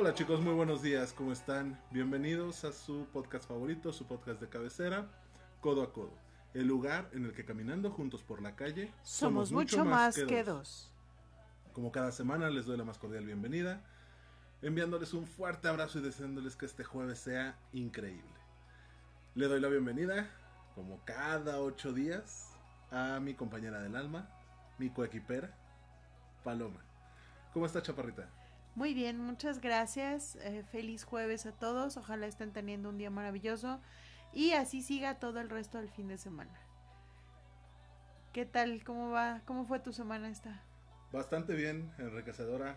Hola chicos, muy buenos días, ¿cómo están? Bienvenidos a su podcast favorito, su podcast de cabecera, Codo a Codo, el lugar en el que caminando juntos por la calle somos, mucho, más, que, dos. Como cada semana les doy la más cordial bienvenida, enviándoles un fuerte abrazo y deseándoles que este jueves sea increíble. Le doy la bienvenida, como cada ocho días, a mi compañera del alma, mi coequipera, Paloma. ¿Cómo está Chaparrita? Muy bien, muchas gracias. Eh, feliz jueves a todos. Ojalá estén teniendo un día maravilloso y así siga todo el resto del fin de semana. ¿Qué tal? ¿Cómo va? ¿Cómo fue tu semana esta? Bastante bien, enriquecedora,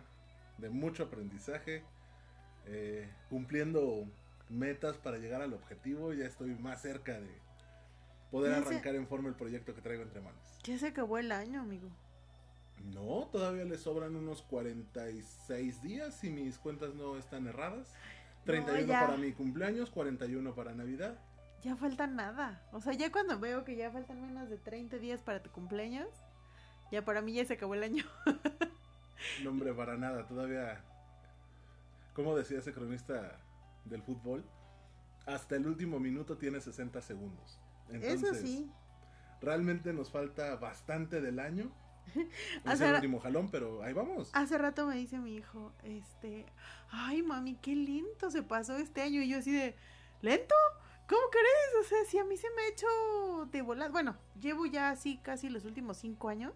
de mucho aprendizaje, eh, cumpliendo metas para llegar al objetivo. Ya estoy más cerca de poder arrancar en forma el proyecto que traigo entre manos. Ya se acabó el año, amigo. No, todavía le sobran unos 46 días si mis cuentas no están erradas. 31 para mi cumpleaños, 41 para Navidad. Ya falta nada. O sea, ya cuando veo que ya faltan menos de 30 días para tu cumpleaños, ya para mí ya se acabó el año. no, hombre, para nada. Todavía, como decía ese cronista del fútbol, hasta el último minuto tiene 60 segundos. Eso sí. Realmente nos falta bastante del año es el último jalón, pero ahí vamos. Hace rato me dice mi hijo, este, ay mami, qué lento se pasó este año. Y yo así de, ¿lento? ¿Cómo crees? O sea, si a mí se me ha hecho de volar. Bueno, llevo ya así casi los últimos cinco años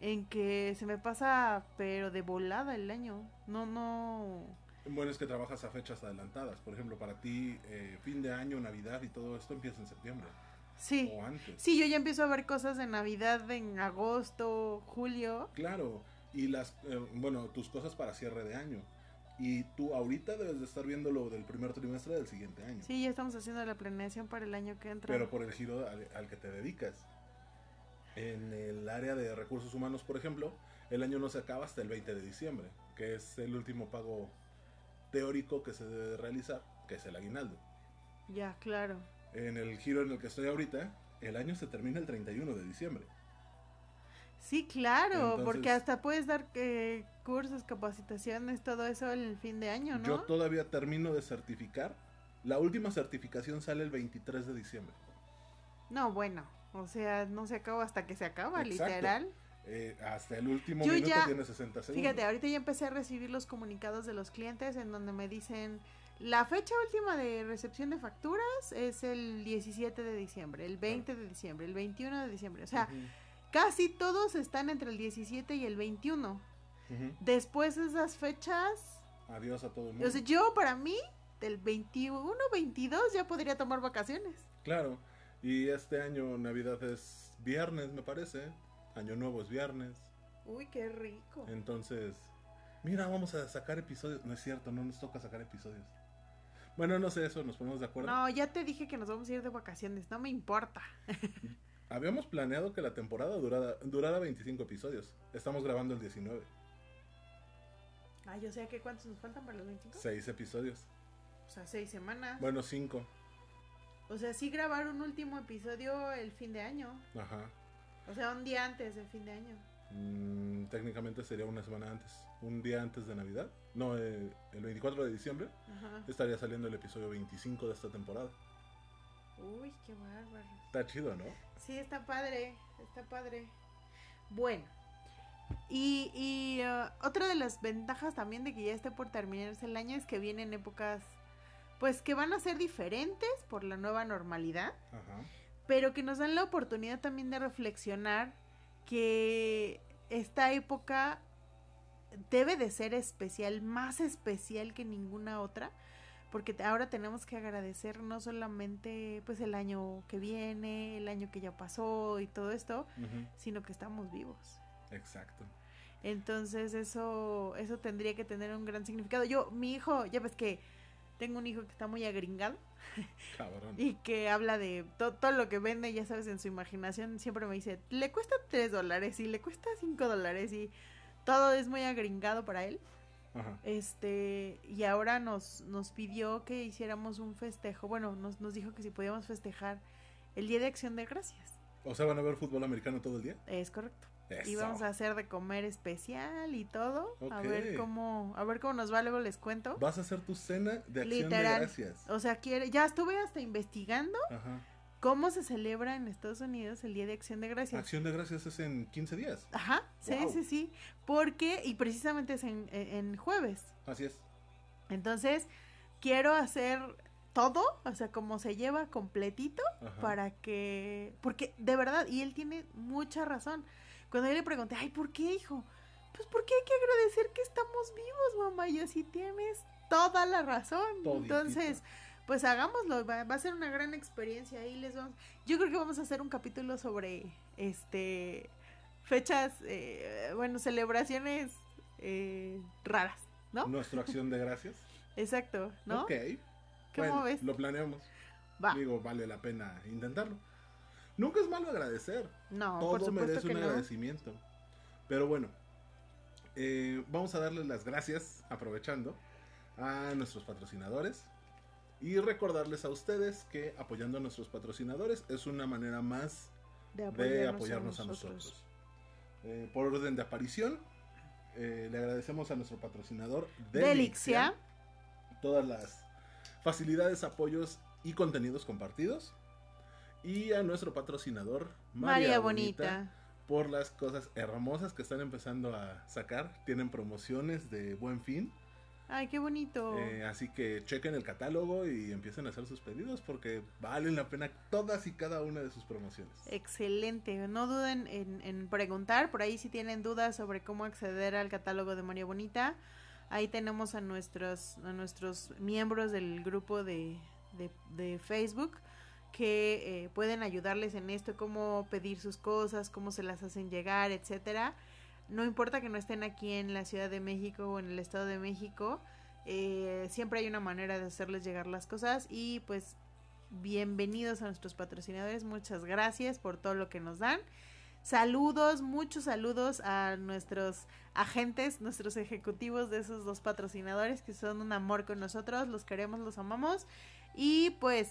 en que se me pasa, pero de volada el año. No, no. Bueno, es que trabajas a fechas adelantadas. Por ejemplo, para ti, eh, fin de año, Navidad y todo esto empieza en septiembre. Sí. Sí, yo ya empiezo a ver cosas de Navidad en agosto, julio. Claro, y las, eh, bueno, tus cosas para cierre de año. Y tú ahorita debes de estar viendo lo del primer trimestre del siguiente año. Sí, ya estamos haciendo la planeación para el año que entra. Pero por el giro al, que te dedicas. En el área de recursos humanos, por ejemplo, el año no se acaba hasta el 20 de diciembre, que es el último pago teórico que se debe realizar, que es el aguinaldo. Ya, claro en el giro en el que estoy ahorita, el año se termina el 31 de diciembre. Sí, claro, porque hasta puedes dar eh, cursos, capacitaciones, todo eso en el fin de año, ¿no? Yo todavía termino de certificar. La última certificación sale el 23 de diciembre. No, bueno, o sea, no se acaba hasta que se acaba, literal. Eh, hasta el último minuto tiene 60 segundos. Fíjate, ahorita ya empecé a recibir los comunicados de los clientes en donde me dicen la fecha última de recepción de facturas es el 17 de diciembre, el 20 de diciembre, el 21 de diciembre. O sea, casi todos están entre el 17 y el 21. Después de esas fechas... Adiós a todo el mundo. O sea, yo para mí, del 21, 22 ya podría tomar vacaciones. Claro, y este año Navidad es viernes, me parece. Año Nuevo es viernes. Uy, qué rico. Entonces, mira, vamos a sacar episodios. No es cierto, no nos toca sacar episodios. Bueno, no sé eso, nos ponemos de acuerdo. No, ya te dije que nos vamos a ir de vacaciones, no me importa. Habíamos planeado que la temporada durara, durara 25 episodios. Estamos grabando el 19. Ay, yo sé que cuántos nos faltan para los 25. Seis episodios. O sea, seis semanas. Bueno, cinco. O sea, sí grabar un último episodio el fin de año. Ajá. O sea, un día antes del fin de año. Mm, técnicamente sería una semana antes, un día antes de Navidad. No, eh, el 24 de diciembre estaría saliendo el episodio 25 de esta temporada. Uy, qué bárbaro. Está chido, ¿no? Sí, está padre, está padre. Bueno, y, y uh, otra de las ventajas también de que ya esté por terminarse el año es que vienen épocas, pues que van a ser diferentes por la nueva normalidad, pero que nos dan la oportunidad también de reflexionar que esta época debe de ser especial, más especial que ninguna otra, porque ahora tenemos que agradecer no solamente pues el año que viene, el año que ya pasó y todo esto, sino que estamos vivos. Exacto. Entonces eso eso tendría que tener un gran significado. Yo mi hijo, ya ves que tengo un hijo que está muy agringado. Cabrón. y que habla de todo lo que vende, ya sabes, en su imaginación. Siempre me dice, le cuesta 3 dólares y le cuesta 5 dólares y todo es muy agringado para él. Ajá. Este, y ahora nos, nos pidió que hiciéramos un festejo. Bueno, nos, nos dijo que si podíamos festejar el Día de Acción de Gracias. O sea, van a ver fútbol americano todo el día. Es correcto. Y Eso. vamos a hacer de comer especial y todo. A ver cómo, a ver cómo nos va, luego les cuento. Vas a hacer tu cena de acción Literal. de gracias. O sea, quiere, ya estuve hasta investigando Ajá. cómo se celebra en Estados Unidos el Día de Acción de Gracias. Acción de gracias es en 15 días. Ajá, sí, Wow. sí, sí. Porque, y precisamente es en, en- en jueves. Así es. Entonces, quiero hacer todo, o sea, como se lleva completito, Ajá. para que, porque de verdad, y él tiene mucha razón. Cuando yo le pregunté, ay, ¿por qué, hijo? Pues porque hay que agradecer que estamos vivos, mamá. Y así tienes toda la razón. Entonces, pues hagámoslo, va, va a ser una gran experiencia. Ahí les vamos. Yo creo que vamos a hacer un capítulo sobre, este, fechas, eh, bueno, celebraciones eh, raras, ¿no? Nuestra acción de gracias. Exacto, ¿no? Ok. ¿Cómo Bueno, ves? Lo planeamos. Va. Digo, vale la pena intentarlo. Nunca es malo agradecer. No, por Todo supuesto merece que un no. agradecimiento. Pero bueno, eh, vamos a darles las gracias, aprovechando, a nuestros patrocinadores. Y recordarles a ustedes que apoyando a nuestros patrocinadores es una manera más De de apoyarnos a nosotros. Eh, por orden de aparición, eh, le agradecemos a nuestro patrocinador Delixia. todas las facilidades, apoyos y contenidos compartidos. Y a nuestro patrocinador María, Bonita. por las cosas hermosas que están empezando a sacar. Tienen promociones de buen fin. Ay, qué bonito. Eh, así que chequen el catálogo y empiecen a hacer sus pedidos porque valen la pena todas y cada una de sus promociones. Excelente. No duden en, en preguntar. Por ahí si tienen dudas sobre cómo acceder al catálogo de María Bonita. Ahí tenemos a nuestros, a nuestros miembros del grupo de, de, de Facebook que eh, pueden ayudarles en esto, cómo pedir sus cosas, cómo se las hacen llegar, etcétera. No importa que no estén aquí en la Ciudad de México o en el Estado de México, eh, siempre hay una manera de hacerles llegar las cosas y pues bienvenidos a nuestros patrocinadores, muchas gracias por todo lo que nos dan. Saludos, muchos saludos a nuestros agentes, nuestros ejecutivos de esos dos patrocinadores que son un amor con nosotros, los queremos, los amamos y pues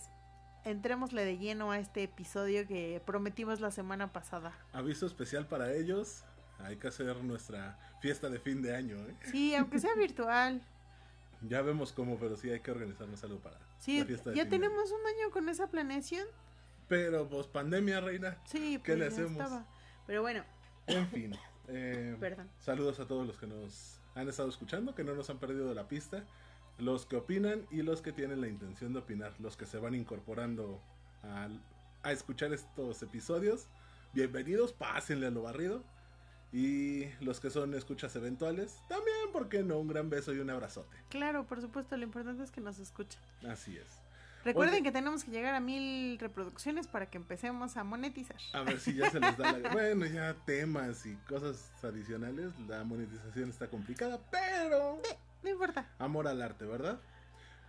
entrémosle de lleno a este episodio que prometimos la semana pasada. Aviso especial para ellos. Hay que hacer nuestra fiesta de fin de año. ¿eh? Sí, aunque sea virtual. Ya vemos cómo, pero sí hay que organizarnos algo para Sí, la fiesta de ya fin de año. tenemos un año con esa planeación. Pero pues pandemia, reina. Sí, ¿Qué pues le hacemos? estaba. Pero bueno, En fin. eh, perdón. saludos a todos los que nos han estado escuchando, que no nos han perdido de la pista. Los que opinan y los que tienen la intención de opinar. Los que se van incorporando al- a escuchar estos episodios. Bienvenidos, pásenle a lo barrido. Y los que son escuchas eventuales, también, ¿por qué no? Un gran beso y un abrazote. Claro, por supuesto, lo importante es que nos escuchen. Así es. Recuerden Oye. que tenemos que llegar a mil reproducciones para que empecemos a monetizar. A ver si ya se les da la... Bueno, ya temas y cosas adicionales. La monetización está complicada, pero... No importa. Amor al arte, ¿verdad?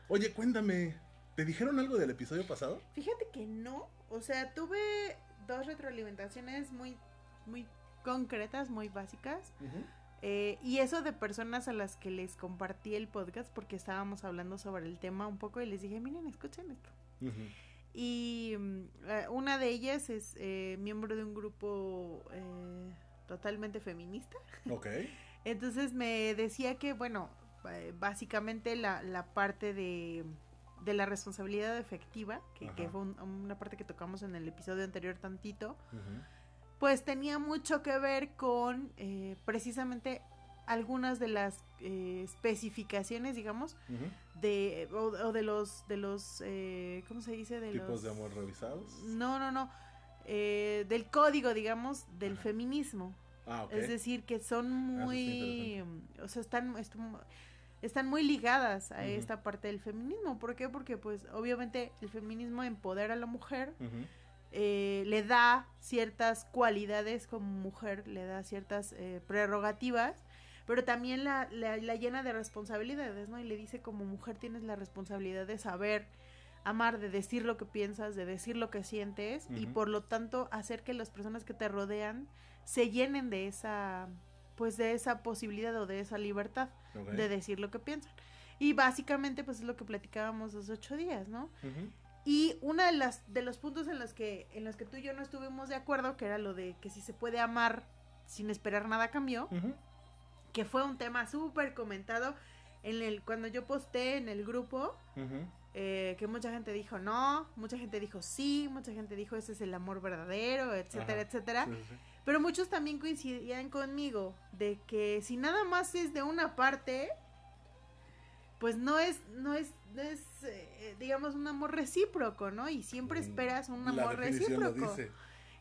Oye, cuéntame. ¿Te dijeron algo del episodio pasado? Fíjate que no, o sea, tuve dos retroalimentaciones muy, muy concretas, muy básicas. eh, y eso de personas a las que les compartí el podcast porque estábamos hablando sobre el tema un poco y les dije, miren, escuchen esto. Y mm, eh, una de ellas es eh, miembro de un grupo eh, totalmente feminista. Ok. Entonces me decía que, bueno, básicamente la, la parte de, de la responsabilidad efectiva, que, que fue un- una parte que tocamos en el episodio anterior tantito, pues tenía mucho que ver con eh, precisamente algunas de las eh, especificaciones, digamos, de o, o de los de los eh, ¿cómo se dice? de Tipos los de amor revisados. No, no, no. eh, del código, digamos, del feminismo. Ah, ok. Es decir, que son está muy, o sea, están, están, están muy ligadas a esta parte del feminismo. ¿Por qué? Porque, pues, obviamente el feminismo empodera a la mujer, eh, le da ciertas cualidades como mujer, le da ciertas eh, prerrogativas, pero también la, la, la llena de responsabilidades, ¿no? Y le dice como mujer tienes la responsabilidad de saber amar, de decir lo que piensas, de decir lo que sientes y por lo tanto hacer que las personas que te rodean se llenen de esa pues de esa posibilidad o de esa libertad De decir lo que piensan. Y básicamente pues es lo que platicábamos los ocho días, ¿no? Y uno de las de los puntos en los que en los que tú y yo no estuvimos de acuerdo, que era lo de que si se puede amar sin esperar nada Ujú. que fue un tema súper comentado en el cuando yo posté en el grupo, eh, que mucha gente dijo no, mucha gente dijo sí, mucha gente dijo ese es el amor verdadero, etcétera, Ajá. etcétera. Sí, sí, sí. Pero muchos también coincidían conmigo de que si nada más es de una parte, pues no es, no es, no es eh, digamos, un amor recíproco, ¿no? Y siempre esperas un amor recíproco.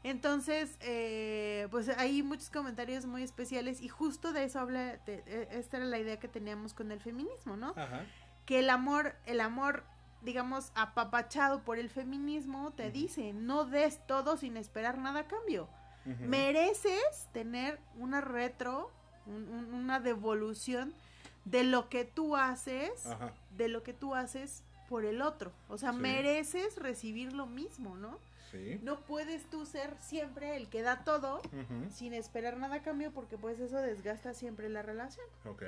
Entonces, eh, pues hay muchos comentarios muy especiales y justo de eso habla, de- eh, esta era la idea que teníamos con el feminismo, ¿no? Ajá. Que el amor, el amor, digamos, apapachado por el feminismo te dice, no des todo sin esperar nada a cambio. Mereces tener una retro, un- un- una devolución de lo que tú haces, Ajá. de lo que tú haces por el otro. O sea, Sí. mereces recibir lo mismo, ¿no? Sí. No puedes tú ser siempre el que da todo sin esperar nada a cambio porque pues eso desgasta siempre la relación. Ok.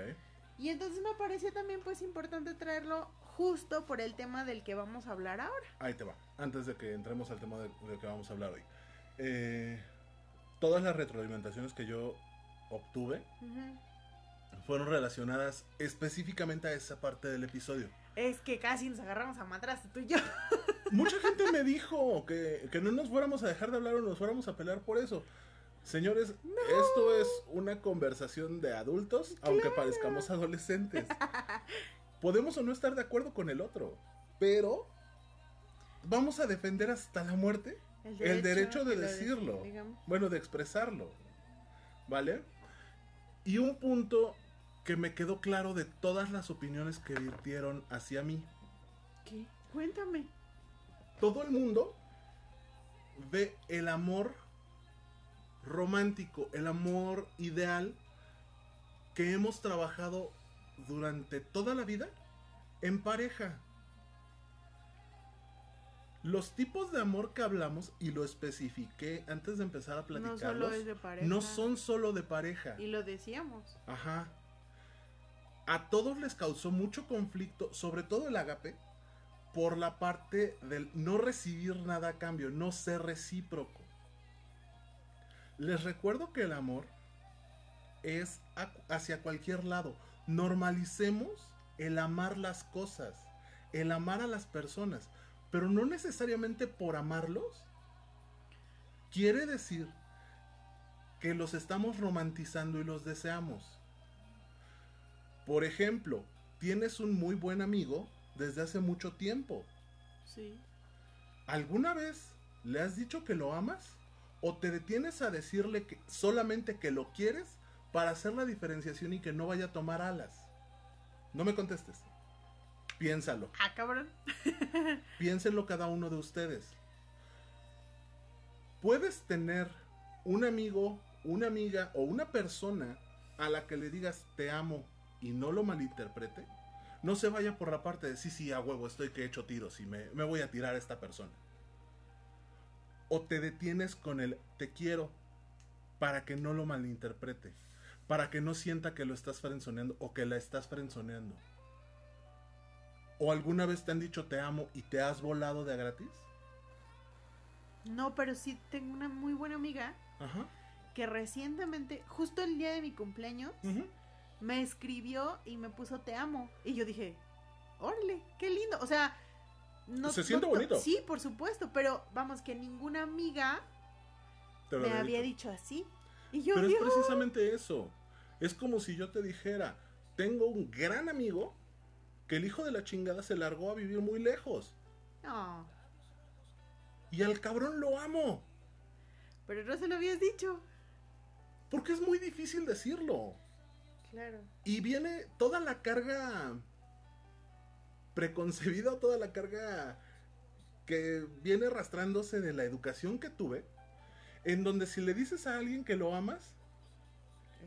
Y entonces me pareció también pues importante traerlo justo por el tema del que vamos a hablar ahora. Ahí te va. Antes de que entremos al tema de, del que vamos a hablar hoy. Eh, todas las retroalimentaciones que yo obtuve fueron relacionadas específicamente a esa parte del episodio. Es que casi nos agarramos a matraste tú y yo. Mucha gente me dijo que, que no nos fuéramos a dejar de hablar o nos fuéramos a pelear por eso. Señores, esto es una conversación de adultos, aunque parezcamos adolescentes. Podemos o no estar de acuerdo con el otro, pero vamos a defender hasta la muerte el derecho de decirlo. Bueno, de expresarlo. ¿Vale? Y un punto que me quedó claro de todas las opiniones que virtieron hacia mí. ¿Qué? Cuéntame. Todo el mundo ve el amor romántico, el amor ideal que hemos trabajado durante toda la vida en pareja. Los tipos de amor que hablamos, y lo especifiqué antes de empezar a No platicarlos, solo es de pareja. no son solo de pareja. Y lo decíamos. Ajá. A todos les causó mucho conflicto, sobre todo el agape, por la parte del no recibir nada a cambio, no ser recíproco. Les recuerdo que el amor es hacia cualquier lado. Normalicemos el amar las cosas, el amar a las personas, pero no necesariamente por amarlos. Quiere decir que los estamos romantizando y los deseamos. Por ejemplo, tienes un muy buen amigo desde hace mucho tiempo. Sí. ¿Alguna vez le has dicho que lo amas? ¿O te detienes a decirle que solamente que lo quieres para hacer la diferenciación y que no vaya a tomar alas? No me contestes. Piénsalo. Ah, cabrón. Piénsenlo cada uno de ustedes. Puedes tener un amigo, una amiga o una persona a la que le digas te amo y no lo malinterprete. No se vaya por la parte de sí, sí, a huevo, estoy que he hecho tiros y me, me voy a tirar a esta persona. O te detienes con el te quiero para que no lo malinterprete. Para que no sienta que lo estás frenzoneando o que la estás frenzoneando. ¿O alguna vez te han dicho te amo y te has volado de a gratis? No, pero sí tengo una muy buena amiga Ajá. que recientemente, justo el día de mi cumpleaños, me escribió y me puso te amo. Y yo dije, órale, qué lindo. O sea, no. Se siente no- bonito. Sí, por supuesto, pero vamos, que ninguna amiga me había había dicho. dicho así. Y yo, Pero es precisamente eso. Es como si yo te dijera, tengo un gran amigo que el hijo de la chingada se largó a vivir muy lejos. No, Y al cabrón lo amo. pero no se lo habías dicho. Porque es muy difícil decirlo. Claro. Y viene toda la carga preconcebida, toda la carga que viene arrastrándose de la educación que tuve, en donde si le dices a alguien que lo amas,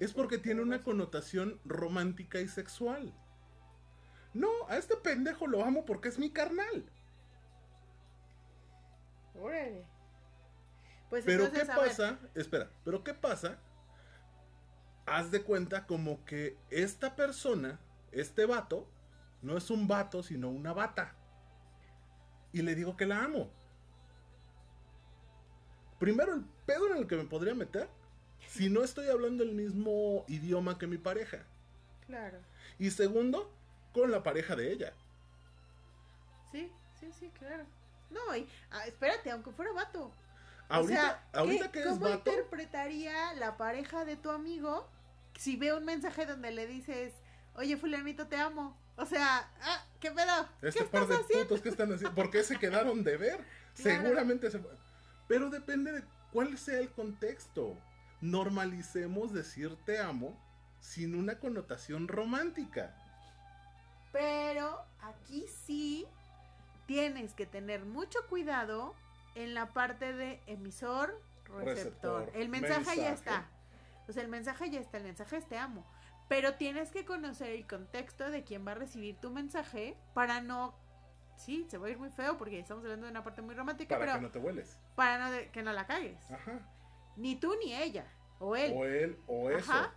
es porque tiene una connotación romántica y sexual. No, a este pendejo lo amo porque es mi carnal. Órale. Pues Pero entonces, ¿qué pasa? Espera, pero ¿qué pasa? Haz de cuenta como que esta persona, este vato, no es un vato, sino una bata. Y le digo que la amo. Primero, el pedo en el que me podría meter si no estoy hablando el mismo idioma que mi pareja? Claro. Y segundo, con la pareja de ella. Sí, sí, sí, claro. No, y ah, espérate, aunque fuera vato. Ahorita, o sea, ahorita que es ¿cómo vato, interpretaría la pareja de tu amigo si ve un mensaje donde le dices, oye, fulanito, te amo? O sea, ah, ¿qué pedo? este ¿Qué par de haciendo? putos que están haciendo, ¿por qué se quedaron de ver? Claro. Seguramente se Pero depende de cuál sea el contexto. Normalicemos decir te amo sin una connotación romántica. Pero aquí sí tienes que tener mucho cuidado en la parte de emisor, receptor. Receptor, El mensaje, ya está. O sea, el mensaje ya está, el mensaje es te amo. Pero tienes que conocer el contexto de quién va a recibir tu mensaje para no... Sí, se va a ir muy feo porque estamos hablando de una parte muy romántica, Para pero que no te hueles. para no de- que no la cagues. Ajá. Ni tú ni ella. O él. O él o eso. Ajá,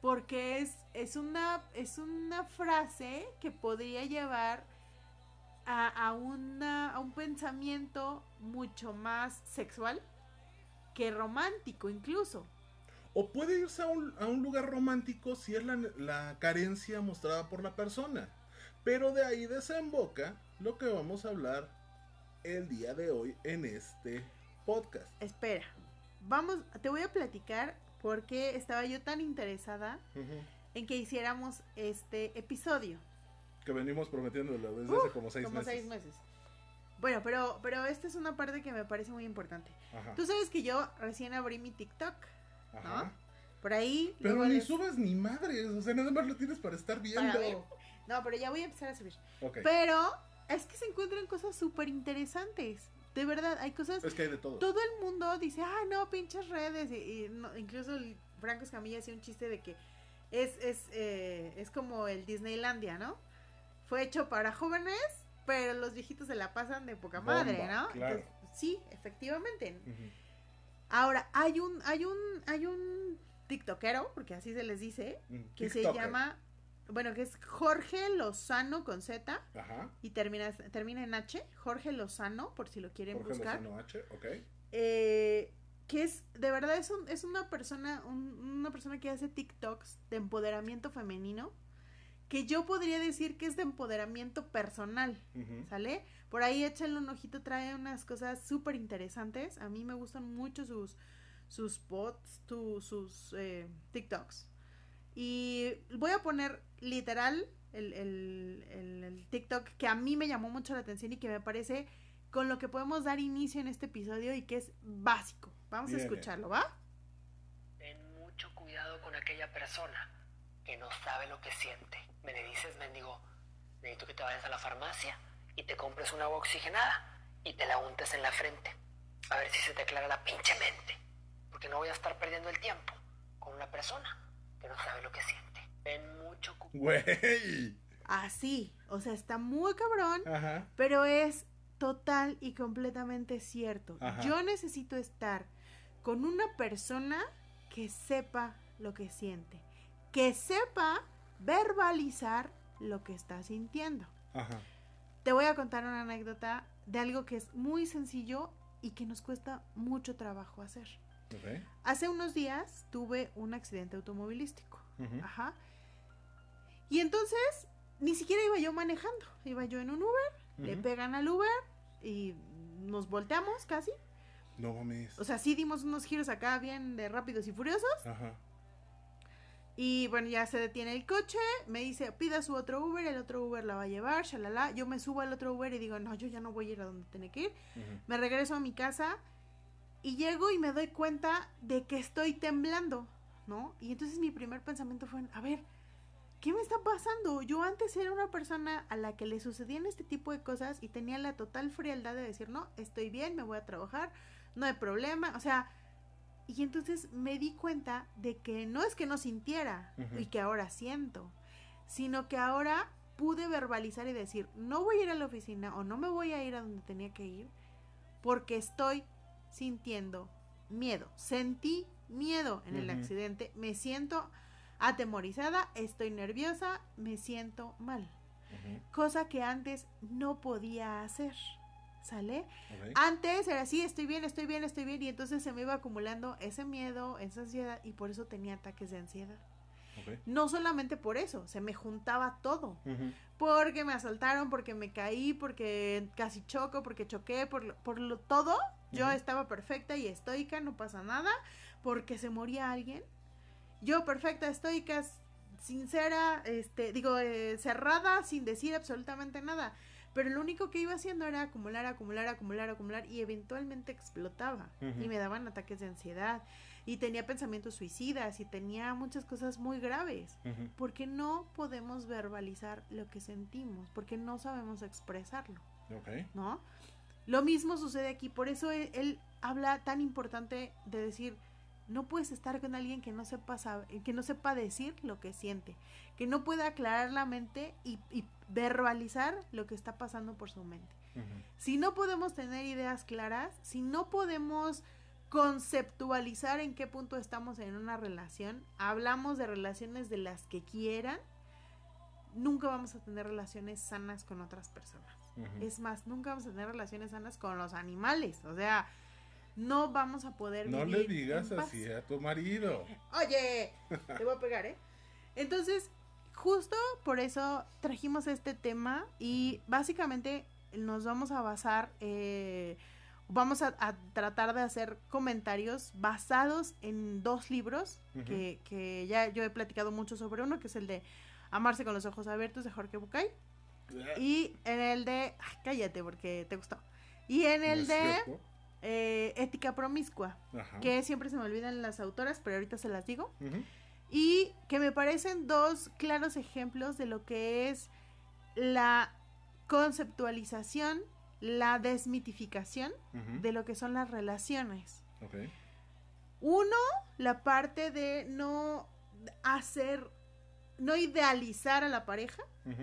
porque es, es, una, es una frase que podría llevar a, a, una, a un pensamiento mucho más sexual que romántico incluso. O puede irse a un, a un lugar romántico si es la, la carencia mostrada por la persona. Pero de ahí desemboca lo que vamos a hablar el día de hoy en este podcast. Espera, vamos, te voy a platicar por qué estaba yo tan interesada Ujú. En que hiciéramos este episodio. Que venimos prometiéndolo desde hace como seis como meses. seis meses. Bueno, pero, pero esta es una parte que me parece muy importante. Ajá. Tú sabes que yo recién abrí mi TikTok. Ajá. Por ahí. Pero ni les- subes ni madres. O sea, nada más lo tienes para estar viendo. para. No, pero ya voy a empezar a subir. Ok. Pero es que se encuentran cosas súper interesantes. De verdad, hay cosas. Es que hay de todo. Todo el mundo dice, ah, no, pinches redes. Y, y no- incluso el Franco Escamilla hacía un chiste de que es, es, eh, es como el Disneylandia, ¿no? Fue hecho para jóvenes, pero los viejitos se la pasan de poca madre, ¿no? claro. Entonces, sí, efectivamente. Ahora, hay un, hay un, hay un TikTokero, porque así se les dice, Mm, que se llama, bueno, que es Jorge Lozano con Z Ajá. y termina, termina en H, Jorge Lozano, por si lo quieren Jorge buscar. Lozano H, ok. Eh, que es, de verdad, es, un- es una persona, un- una persona que hace TikToks de empoderamiento femenino, que yo podría decir que es de empoderamiento personal. ¿Sale? Por ahí échenle un ojito, trae unas cosas súper interesantes. A mí me gustan mucho sus, sus bots, tu- sus eh, TikToks. Y voy a poner literal el, el, el- el TikTok que a mí me llamó mucho la atención y que me parece con lo que podemos dar inicio en este episodio y que es básico. Vamos a escucharlo, ¿va? Ten mucho cuidado con aquella persona que no sabe lo que siente. Me le dices, mendigo, necesito que te vayas a la farmacia y te compres una agua oxigenada y te la untes en la frente. A ver si se te aclara la pinche mente. Porque no voy a estar perdiendo el tiempo con una persona que no sabe lo que siente. Ten mucho cuidado. Güey. Así. O sea, está muy cabrón. Ajá. Pero es total y completamente cierto. Ajá. Yo necesito estar con una persona que sepa lo que siente, que sepa verbalizar lo que está sintiendo. Ajá. Te voy a contar una anécdota de algo que es muy sencillo y que nos cuesta mucho trabajo hacer. Hace unos días tuve un accidente automovilístico. Ajá. Y entonces ni siquiera iba yo manejando, iba yo en un Uber, le pegan al Uber y nos volteamos casi. No mames. O sea, sí dimos unos giros acá bien de rápidos y furiosos. Ajá. Y bueno, ya se detiene el coche, me dice, pida su otro Uber, el otro Uber la va a llevar, shalala. Yo me subo al otro Uber y digo, no, yo ya no voy a ir a donde tiene que ir. Me regreso a mi casa y llego y me doy cuenta de que estoy temblando, ¿no? Y entonces mi primer pensamiento fue, a ver, ¿qué me está pasando? Yo antes era una persona a la que le sucedían este tipo de cosas y tenía la total frialdad de decir, no, estoy bien, me voy a trabajar, no hay problema, o sea, y entonces me di cuenta de que no es que no sintiera y que ahora siento, sino que ahora pude verbalizar y decir, no voy a ir a la oficina o no me voy a ir a donde tenía que ir porque estoy sintiendo miedo. Sentí miedo en el accidente, me siento atemorizada, estoy nerviosa, me siento mal, cosa que antes no podía hacer. ¿Sale? Antes era así, estoy bien, estoy bien, estoy bien, y entonces se me iba acumulando ese miedo, esa ansiedad, y por eso tenía ataques de ansiedad. No solamente por eso, se me juntaba todo. Porque me asaltaron, porque me caí, porque casi choco, porque choqué, por, lo- por lo, todo. Yo estaba perfecta y estoica, no pasa nada, porque se moría alguien. Yo perfecta, estoica, sincera, este, digo, eh, cerrada, sin decir absolutamente nada. Pero lo único que iba haciendo era acumular, acumular, acumular, acumular y eventualmente explotaba. Y me daban ataques de ansiedad. Y tenía pensamientos suicidas y tenía muchas cosas muy graves porque no podemos verbalizar lo que sentimos, porque no sabemos expresarlo. ¿no? Lo mismo sucede aquí, por eso él, él habla tan importante de decir, no puedes estar con alguien que no sepa que no sepa decir lo que siente, que no pueda aclarar la mente y, y verbalizar lo que está pasando por su mente. Si no podemos tener ideas claras, si no podemos conceptualizar en qué punto estamos en una relación, hablamos de relaciones de las que quieran, nunca vamos a tener relaciones sanas con otras personas. Es más, nunca vamos a tener relaciones sanas con los animales. O sea, no vamos a poder No vivir le digas en paz. así a tu marido. Oye, te voy a pegar, ¿eh? Entonces, justo por eso trajimos este tema y básicamente nos vamos a basar, eh, vamos a, a tratar de hacer comentarios basados en dos libros que, que ya yo he platicado mucho sobre uno, que es el de Amarse con los ojos abiertos de Jorge Bucay y en el de, ay, cállate porque te gustó, y en ¿No el de cierto? Eh, Ética Promiscua Ajá. que siempre se me olvidan las autoras, pero ahorita se las digo. Y que me parecen dos claros ejemplos de lo que es la conceptualización, la desmitificación de lo que son las relaciones. Uno, la parte de no hacer, no idealizar a la pareja, Ujú.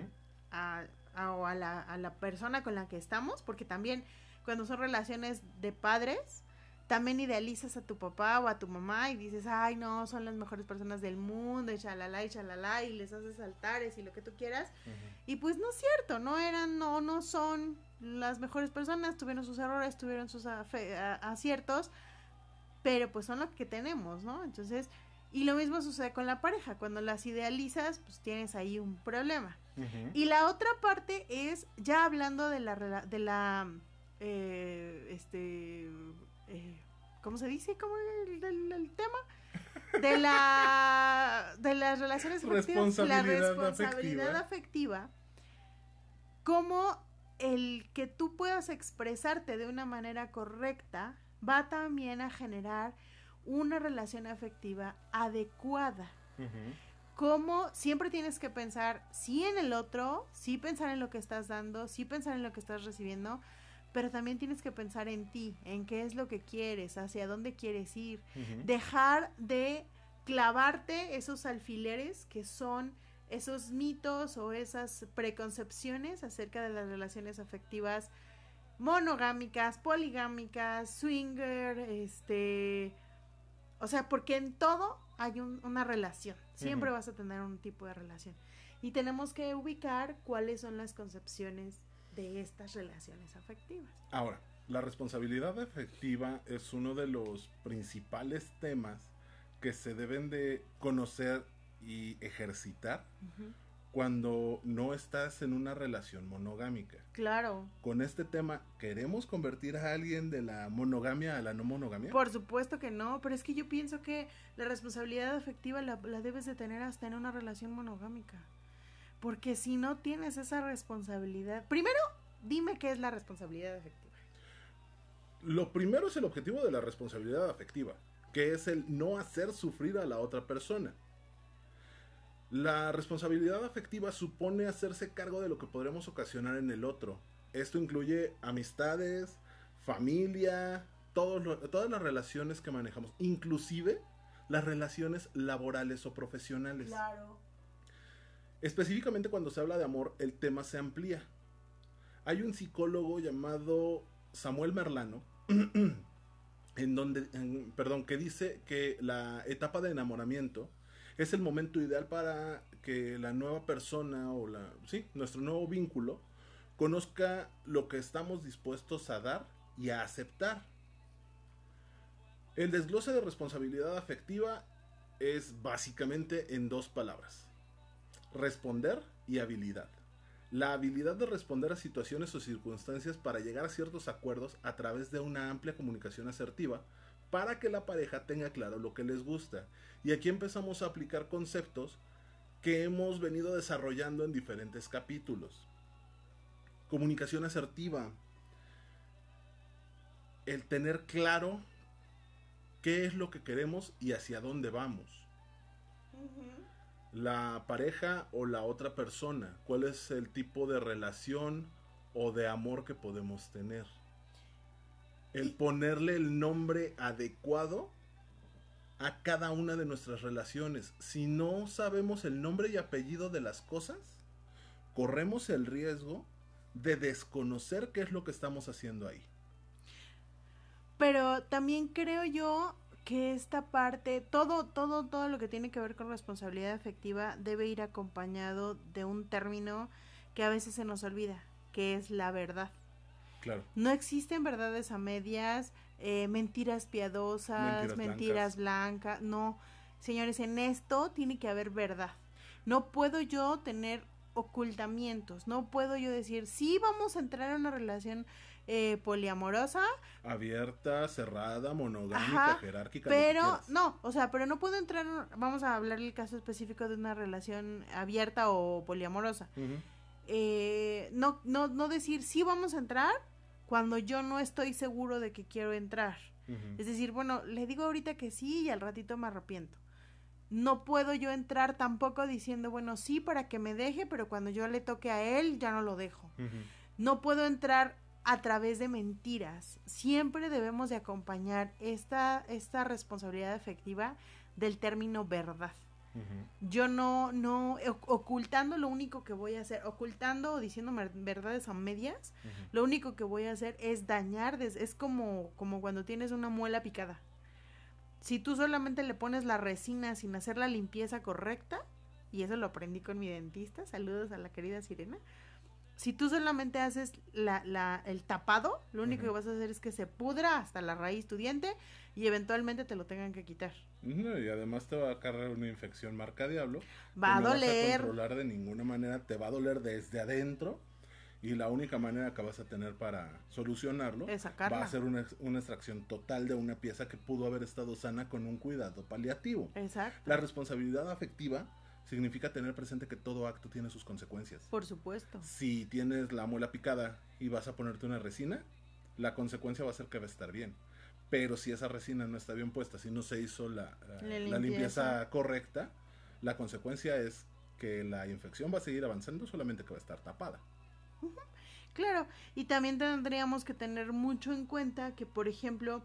a, a- o a la, a la persona con la que estamos, porque también cuando son relaciones de padres, también idealizas a tu papá o a tu mamá y dices, ay no, son las mejores personas del mundo, y chalala y chalala, y les haces altares y lo que tú quieras. Ujú. Y pues no es cierto, no eran, no, no son las mejores personas, tuvieron sus errores, tuvieron sus aciertos, pero pues son lo que tenemos, ¿no? Entonces, y lo mismo sucede con la pareja, cuando las idealizas, pues tienes ahí un problema. Y la otra parte es, ya hablando de la, de la, eh, este, eh, ¿cómo se dice? ¿Cómo el, el- el tema? De la, de las relaciones afectivas, la Responsabilidad afectiva. afectiva, como el que tú puedas expresarte de una manera correcta va también a generar una relación afectiva adecuada como siempre tienes que pensar sí en el otro, sí pensar en lo que estás dando, sí pensar en lo que estás recibiendo, pero también tienes que pensar en ti, en qué es lo que quieres, hacia dónde quieres ir, dejar de clavarte esos alfileres que son esos mitos o esas preconcepciones acerca de las relaciones afectivas monogámicas, poligámicas, swinger, este, o sea, porque en todo hay un- una relación, siempre vas a tener un tipo de relación. Y tenemos que ubicar cuáles son las concepciones de estas relaciones afectivas. Ahora, la responsabilidad afectiva es uno de los principales temas que se deben de conocer y ejercitar cuando no estás en una relación monogámica. Claro, Con este tema, ¿queremos convertir a alguien de la monogamia a la no monogamia? Por supuesto que no, pero es que yo pienso que la responsabilidad afectiva la, la debes de tener hasta en una relación monogámica. Porque si no tienes esa responsabilidad, primero dime qué es la responsabilidad afectiva. Lo primero es el objetivo de la responsabilidad afectiva, que es el no hacer sufrir a la otra persona. La responsabilidad afectiva supone hacerse cargo de lo que podremos ocasionar en el otro. Esto incluye amistades, familia, todos todas las relaciones que manejamos, inclusive las relaciones laborales o profesionales. Claro. Específicamente cuando se habla de amor, el tema se amplía. Hay un psicólogo llamado Samuel Merlano, en donde, perdón, que dice que la etapa de enamoramiento es el momento ideal para que la nueva persona o la, sí, nuestro nuevo vínculo conozca lo que estamos dispuestos a dar y a aceptar. El desglose de responsabilidad afectiva es básicamente en dos palabras. Responder y habilidad. La habilidad de responder a situaciones o circunstancias para llegar a ciertos acuerdos a través de una amplia comunicación asertiva para que la pareja tenga claro lo que les gusta. Y aquí empezamos a aplicar conceptos que hemos venido desarrollando en diferentes capítulos. Comunicación asertiva. El tener claro qué es lo que queremos y hacia dónde vamos. La pareja o la otra persona, cuál es el tipo de relación o de amor que podemos tener. El ponerle el nombre adecuado a cada una de nuestras relaciones. Si no sabemos el nombre y apellido de las cosas, corremos el riesgo de desconocer qué es lo que estamos haciendo ahí. Pero también creo yo que esta parte, todo, todo, todo lo que tiene que ver con responsabilidad afectiva debe ir acompañado de un término que a veces se nos olvida, que es la verdad. Claro. No existen verdades a medias, eh, mentiras piadosas, mentiras, blancas. No, señores, en esto tiene que haber verdad. No puedo yo tener ocultamientos, no puedo yo decir, sí, vamos a entrar en una relación eh, poliamorosa. Abierta, cerrada, monogámica, jerárquica. Pero, no, o sea, pero no puedo entrar, vamos a hablar el caso específico de una relación abierta o poliamorosa. eh, no, no, no decir, sí, vamos a entrar, cuando yo no estoy seguro de que quiero entrar. Es decir, bueno, le digo ahorita que sí y al ratito me arrepiento. No puedo yo entrar tampoco diciendo, bueno, sí para que me deje, pero cuando yo le toque a él ya no lo dejo. No puedo entrar a través de mentiras. Siempre debemos de acompañar esta, esta responsabilidad efectiva del término verdad. Yo no, no, ocultando lo único que voy a hacer, ocultando o diciendo verdades a medias, lo único que voy a hacer es dañar, es como, como cuando tienes una muela picada. Si tú solamente le pones la resina sin hacer la limpieza correcta, y eso lo aprendí con mi dentista, saludos a la querida Sirena, si tú solamente haces la, la, el tapado, lo único que vas a hacer es que se pudra hasta la raíz tu diente y eventualmente te lo tengan que quitar. y además te va a cargar una infección marca diablo. Va a doler. Vas a controlar de ninguna manera, te va a doler desde adentro y la única manera que vas a tener para solucionarlo es va a ser una, una, extracción total de una pieza que pudo haber estado sana con un cuidado paliativo. Exacto. La responsabilidad afectiva significa tener presente que todo acto tiene sus consecuencias. Por supuesto. Si tienes la muela picada y vas a ponerte una resina, la consecuencia va a ser que va a estar bien. Pero si esa resina no está bien puesta, si no se hizo la, limpieza. correcta, la consecuencia es que la infección va a seguir avanzando, solamente que va a estar tapada. Claro, y también tendríamos que tener mucho en cuenta que, por ejemplo,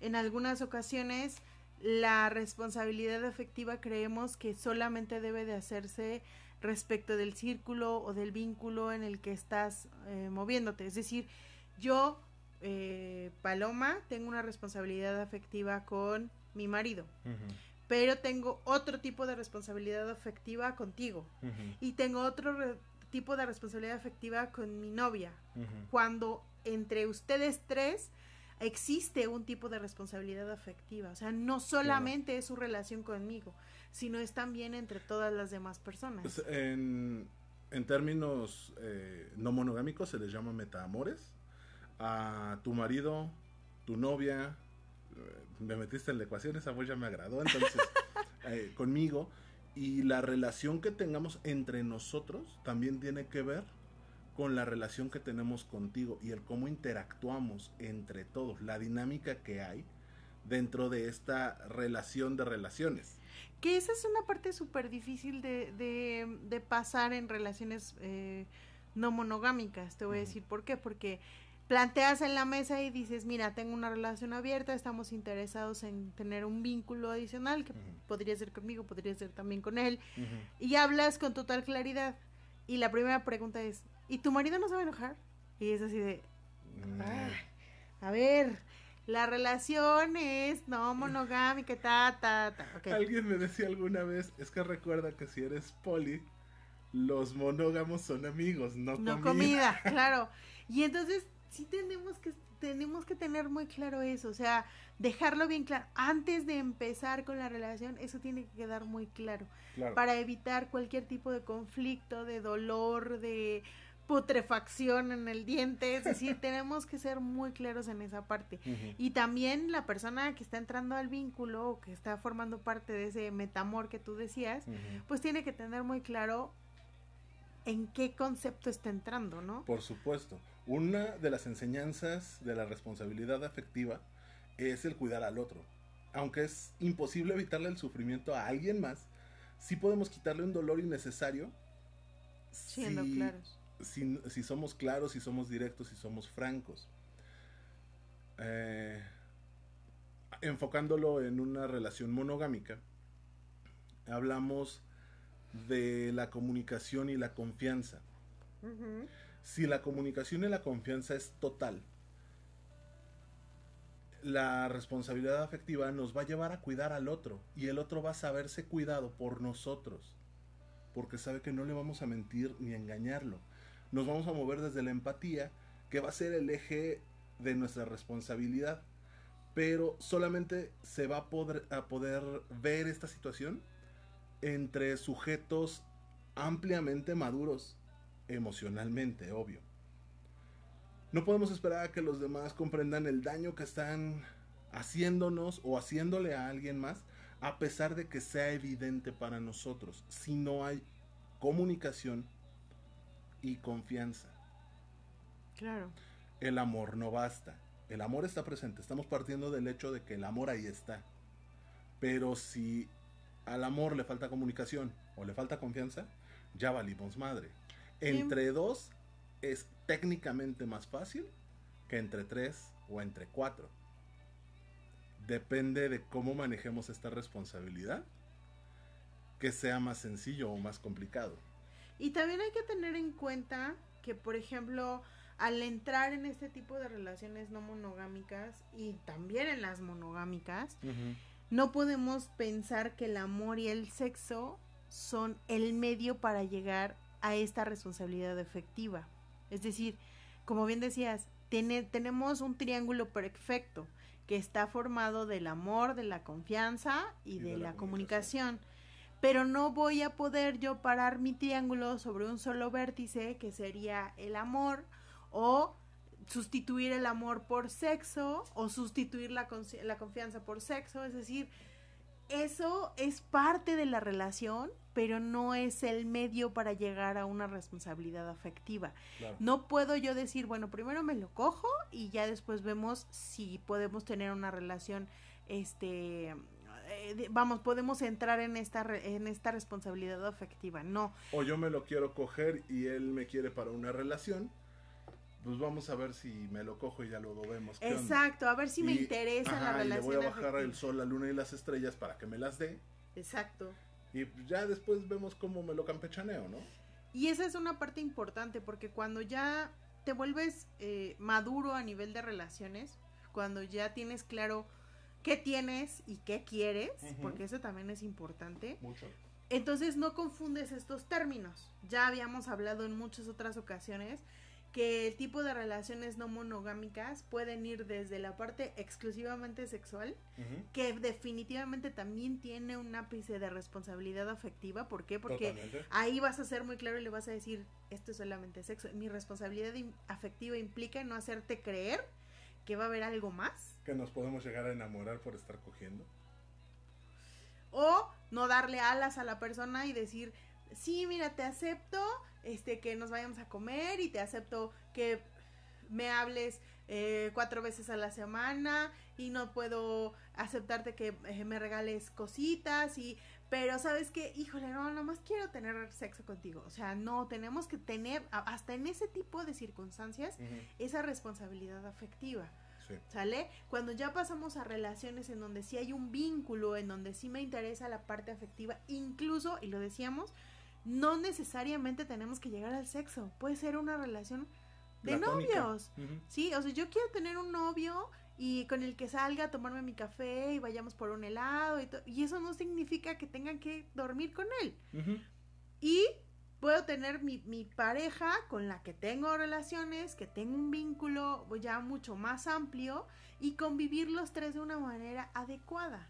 en algunas ocasiones la responsabilidad afectiva creemos que solamente debe de hacerse respecto del círculo o del vínculo en el que estás eh, moviéndote. Es decir, yo, eh, Paloma, tengo una responsabilidad afectiva con mi marido, pero tengo otro tipo de responsabilidad afectiva contigo y tengo otro tipo de responsabilidad afectiva con mi novia. Cuando entre ustedes tres existe un tipo de responsabilidad afectiva. O sea, no solamente es su relación conmigo, sino es también entre todas las demás personas. Pues, en, en, términos eh, no monogámicos se les llama metaamores. A tu marido, tu novia, eh, me metiste en la ecuación, esa voz ya me agradó, entonces, eh, conmigo. Y la relación que tengamos entre nosotros también tiene que ver con la relación que tenemos contigo y el cómo interactuamos entre todos, la dinámica que hay dentro de esta relación de relaciones. Que esa es una parte súper difícil de, de, pasar en relaciones eh, no monogámicas. Te voy a decir por qué. Porque planteas en la mesa y dices, mira, tengo una relación abierta, estamos interesados en tener un vínculo adicional que podría ser conmigo, podría ser también con él. Y hablas con total claridad. Y la primera pregunta es, ¿y tu marido no se va a enojar? Y es así de, mm. a ver, la relación es no monogámica, ta, ta, ta. Alguien me decía alguna vez, es que recuerda que si eres poli, los monógamos son amigos, no, no comida. comida, claro. Y entonces sí tenemos que tenemos que tener muy claro eso, o sea, dejarlo bien claro antes de empezar con la relación, eso tiene que quedar muy claro Claro. para evitar cualquier tipo de conflicto, de dolor, de putrefacción en el diente, es decir, tenemos que ser muy claros en esa parte. Y también la persona que está entrando al vínculo o que está formando parte de ese metamor que tú decías, pues tiene que tener muy claro en qué concepto está entrando, ¿no? Por supuesto. Una de las enseñanzas de la responsabilidad afectiva es el cuidar al otro. Aunque es imposible evitarle el sufrimiento a alguien más, sí podemos quitarle un dolor innecesario Siendo si, claros. Si, si somos claros, si somos directos, si somos francos. Eh, enfocándolo en una relación monogámica, hablamos de la comunicación y la confianza. Si la comunicación y la confianza es total, la responsabilidad afectiva nos va a llevar a cuidar al otro y el otro va a saberse cuidado por nosotros, porque sabe que no le vamos a mentir ni a engañarlo. Nos vamos a mover desde la empatía, que va a ser el eje de nuestra responsabilidad, pero solamente se va a poder, a poder ver esta situación entre sujetos ampliamente maduros emocionalmente, obvio. No podemos esperar a que los demás comprendan el daño que están haciéndonos o haciéndole a alguien más, a pesar de que sea evidente para nosotros, si no hay comunicación y confianza. Claro. El amor no basta. El amor está presente. Estamos partiendo del hecho de que el amor ahí está. Pero si al amor le falta comunicación o le falta confianza, ya valimos madre. Entre dos es técnicamente más fácil que entre tres o entre cuatro. Depende de cómo manejemos esta responsabilidad, que sea más sencillo o más complicado. Y también hay que tener en cuenta que, por ejemplo, al entrar en este tipo de relaciones no monogámicas y también en las monogámicas, no podemos pensar que el amor y el sexo son el medio para llegar a esta responsabilidad efectiva. Es decir, como bien decías, tiene, tenemos un triángulo perfecto que está formado del amor, de la confianza y, de, la, comunicación. Pero no voy a poder yo parar mi triángulo sobre un solo vértice que sería el amor o sustituir el amor por sexo o sustituir la, la confianza por sexo. Es decir, eso es parte de la relación, pero no es el medio para llegar a una responsabilidad afectiva. Claro. No puedo yo decir, bueno, primero me lo cojo y ya después vemos si podemos tener una relación, este, eh, vamos, podemos entrar en esta, re- en esta responsabilidad afectiva. No, o yo me lo quiero coger y él me quiere para una relación, pues vamos a ver si me lo cojo y ya luego vemos. qué onda. exacto, a ver si me interesa la ajá, y le relación voy a bajar afectiva. el sol, la luna y las estrellas para que me las dé. Exacto. Y ya después vemos cómo me lo campechaneo, ¿no? Y esa es una parte importante porque cuando ya te vuelves eh, maduro a nivel de relaciones, cuando ya tienes claro qué tienes y qué quieres, porque eso también es importante, Mucho. entonces no confundes estos términos. Ya habíamos hablado en muchas otras ocasiones que el tipo de relaciones no monogámicas pueden ir desde la parte exclusivamente sexual, que definitivamente también tiene un ápice de responsabilidad afectiva. ¿Por qué? Porque Totalmente. ahí vas a ser muy claro y le vas a decir, esto es solamente sexo. Mi responsabilidad afectiva implica no hacerte creer que va a haber algo más Que nos podemos llegar a enamorar por estar cogiendo. o no darle alas a la persona y decir, sí, mira, te acepto este que nos vayamos a comer y te acepto que me hables eh, cuatro veces a la semana y no puedo aceptarte que eh, me regales cositas y pero sabes que híjole no nomás quiero tener sexo contigo o sea no tenemos que tener hasta en ese tipo de circunstancias esa responsabilidad afectiva Sí. ¿Sale? Cuando ya pasamos a relaciones en donde sí hay un vínculo, en donde sí me interesa la parte afectiva, incluso, y lo decíamos, no necesariamente tenemos que llegar al sexo. Puede ser una relación de Platónica. novios. Sí, o sea, yo quiero tener un novio y con el que salga a tomarme mi café y vayamos por un helado y, eso no significa que tengan que dormir con él. Ujú. Y puedo tener mi, mi pareja con la que tengo relaciones, que tengo un vínculo ya mucho más amplio y convivir los tres de una manera adecuada.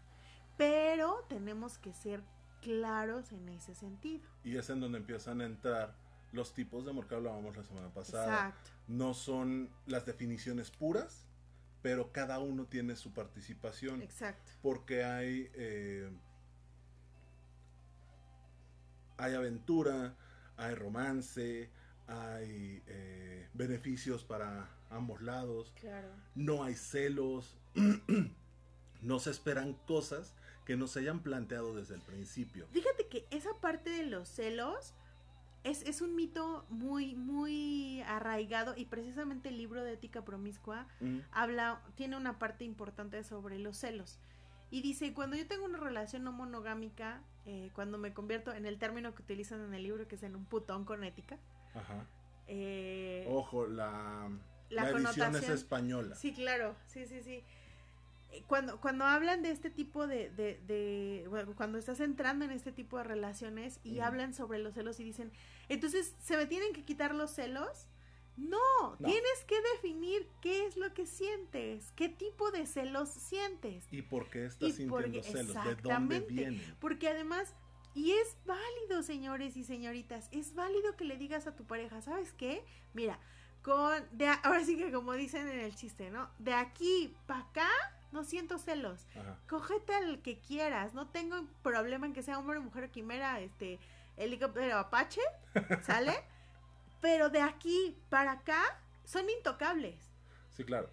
Pero tenemos que ser claros en ese sentido. Y es en donde empiezan a entrar los tipos de amor que hablábamos la semana pasada. Exacto. No son las definiciones puras, pero cada uno tiene su participación. Exacto. Porque hay, eh, hay aventura, hay romance, hay eh, beneficios para ambos lados, Claro. no hay celos, no se esperan cosas que no se hayan planteado desde el principio. Fíjate que esa parte de los celos es, es un mito muy, muy arraigado y precisamente el libro de ética promiscua habla, tiene una parte importante sobre los celos. Y dice, cuando yo tengo una relación no monogámica, eh, cuando me convierto en el término que utilizan en el libro, que es en un putón con ética, Ajá. eh, Ojo, la, La la edición es española. Sí, claro, sí, sí, sí. Eh, Cuando, cuando hablan de este tipo de, de, de- bueno, cuando estás entrando en este tipo de relaciones y hablan sobre los celos y dicen, entonces, ¿se me tienen que quitar los celos? No, No. tienes que definir qué es lo que sientes, qué tipo de celos sientes. ¿Y por qué estás Y porque- sintiendo celos? ¿De dónde vienen? Porque además, y es válido, señores y señoritas, es válido que le digas a tu pareja, ¿sabes qué? Mira, con, de, ahora sí que como dicen en el chiste, ¿no? De aquí para acá, no siento celos. Ajá. Cógete al que quieras, no tengo problema en que sea hombre, mujer o quimera, este, helicóptero apache, ¿sale? Pero de aquí para acá, son intocables. Sí, claro.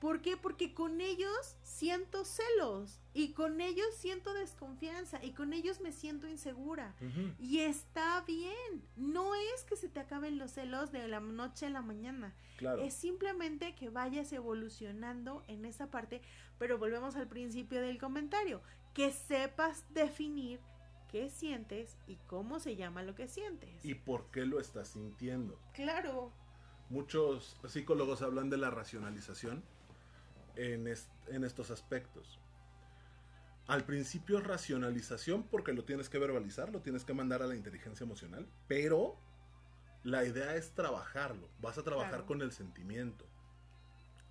¿Por qué? Porque con ellos siento celos y con ellos siento desconfianza y con ellos me siento insegura. Y está bien, no es que se te acaben los celos de la noche a la mañana, Claro. es simplemente que vayas evolucionando en esa parte, pero volvemos al principio del comentario, que sepas definir qué sientes y cómo se llama lo que sientes. ¿Y por qué lo estás sintiendo? claro, Muchos psicólogos hablan de la racionalización en, est- en estos aspectos. Al principio es racionalización porque lo tienes que verbalizar, lo tienes que mandar a la inteligencia emocional, pero la idea es trabajarlo, vas a trabajar Claro. con el sentimiento.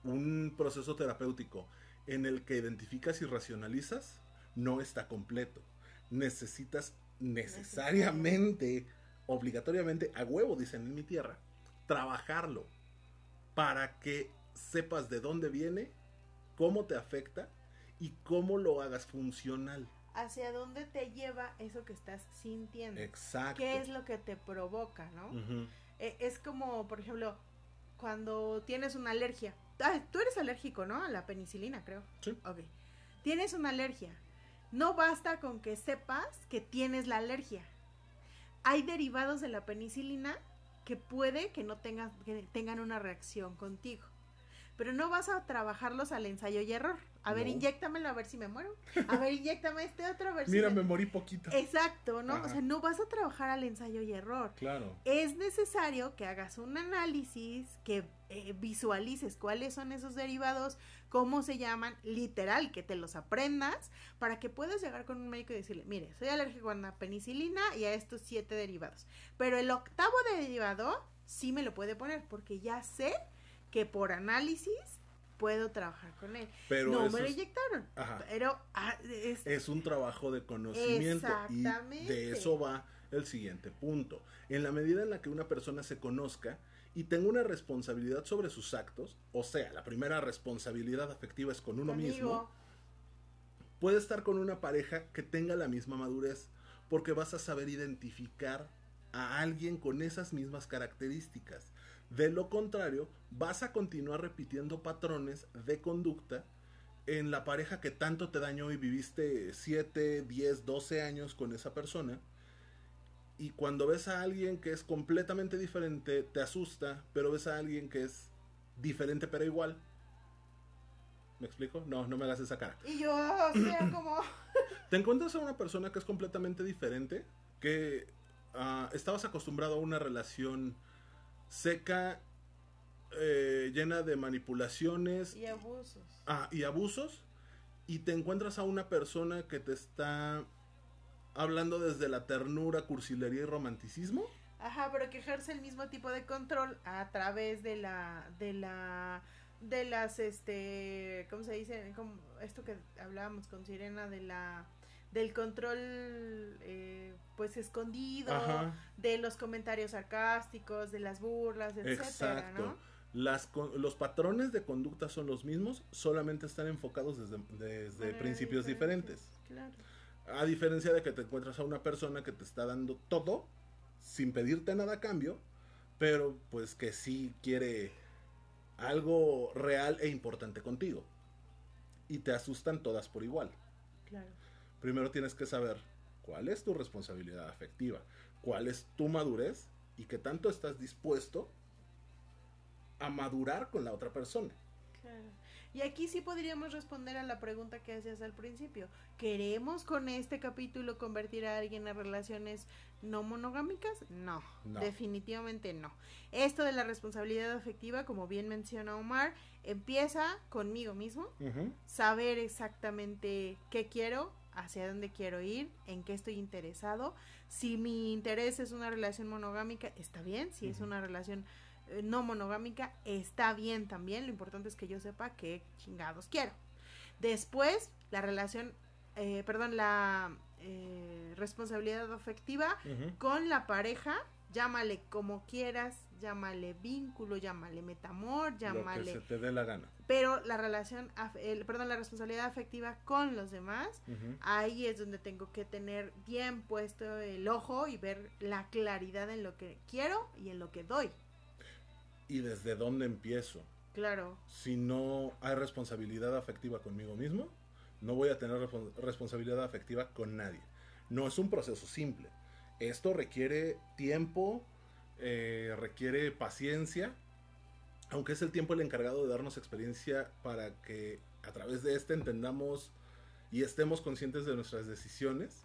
Un proceso terapéutico en el que identificas y racionalizas no está completo. Necesitas necesariamente, obligatoriamente, a huevo, dicen en mi tierra, trabajarlo para que sepas de dónde viene, cómo te afecta y cómo lo hagas funcional. hacia dónde te lleva eso que estás sintiendo. Exacto. ¿Qué es lo que te provoca, no? Eh, es como, por ejemplo, cuando tienes una alergia. Ah, tú eres alérgico, ¿no? A la penicilina, creo. Sí. Ok. Tienes una alergia. No basta con que sepas que tienes la alergia. Hay derivados de la penicilina que puede que no tengan, que tengan una reacción contigo. Pero no vas a trabajarlos al ensayo y error. A ver, No. inyéctamelo a ver si me muero. A ver, inyéctame este otro a ver Mira, si me morí poquito. Exacto, ¿no? Ajá. O sea, no vas a trabajar al ensayo y error Claro. es necesario que hagas un análisis, que eh, visualices cuáles son esos derivados, cómo se llaman, literal, que te los aprendas, para que puedas llegar con un médico y decirle, mire, soy alérgico a la penicilina y a estos siete derivados, pero el octavo derivado sí me lo puede poner, porque ya sé que por análisis puedo trabajar con él. Pero no me lo es, inyectaron, Ajá. pero ah, es- es un trabajo de conocimiento y Exactamente. de eso va el siguiente punto. En la medida en la que una persona se conozca y tenga una responsabilidad sobre sus actos, o sea, la primera responsabilidad afectiva es con uno mismo, puede estar con una pareja que tenga la misma madurez, porque vas a saber identificar a alguien con esas mismas características. De lo contrario, vas a continuar repitiendo patrones de conducta en la pareja que tanto te dañó y viviste 7, 10, 12 años con esa persona. Y cuando ves a alguien que es completamente diferente, te asusta, pero ves a alguien que es diferente pero igual. ¿Me explico? No, no me hagas esa cara. Y yo, o sea, como... Te encuentras a una persona que es completamente diferente, que ah, estabas acostumbrado a una relación seca, eh, llena de manipulaciones y abusos. ah, y abusos, y te encuentras a una persona que te está hablando desde la ternura, cursilería y romanticismo. Ajá, pero que ejerce el mismo tipo de control a través de la, de la, de las, este, ¿cómo se dice? Como esto que hablábamos con Sirena de la, del control, eh, pues escondido, Ajá. de los comentarios sarcásticos, de las burlas, etcétera, Exacto. ¿no? Las, con- los patrones de conducta son los mismos, solamente están enfocados desde, desde principios diferentes. Claro. A diferencia de que te encuentras a una persona que te está dando todo sin pedirte nada a cambio, pero pues que sí quiere algo real e importante contigo. Y te asustan todas por igual. Claro. Primero tienes que saber cuál es tu responsabilidad afectiva, cuál es tu madurez y qué tanto estás dispuesto a madurar con la otra persona. Claro. Y aquí sí podríamos responder a la pregunta que hacías al principio. ¿Queremos con este capítulo convertir a alguien a relaciones no monogámicas? No, No. definitivamente no. Esto de la responsabilidad afectiva, como bien menciona Omar, empieza conmigo mismo, saber exactamente qué quiero, hacia dónde quiero ir, en qué estoy interesado. Si mi interés es una relación monogámica, está bien. Si es una relación eh, no monogámica, está bien también. Lo importante es que yo sepa qué chingados quiero. Después, la relación, eh, perdón, la eh, responsabilidad afectiva con la pareja, llámale como quieras, llámale vínculo, llámale metamor, Lo que llámale se te dé la gana. pero la relación, el- perdón, la responsabilidad afectiva con los demás, ahí es donde tengo que tener bien puesto el ojo y ver la claridad en lo que quiero y en lo que doy. ¿Y desde dónde empiezo? Claro, Si no hay responsabilidad afectiva conmigo mismo, no voy a tener respon- responsabilidad afectiva con nadie. No es un proceso simple. Esto requiere tiempo, eh, requiere paciencia, aunque es el tiempo el encargado de darnos experiencia para que a través de este entendamos y estemos conscientes de nuestras decisiones.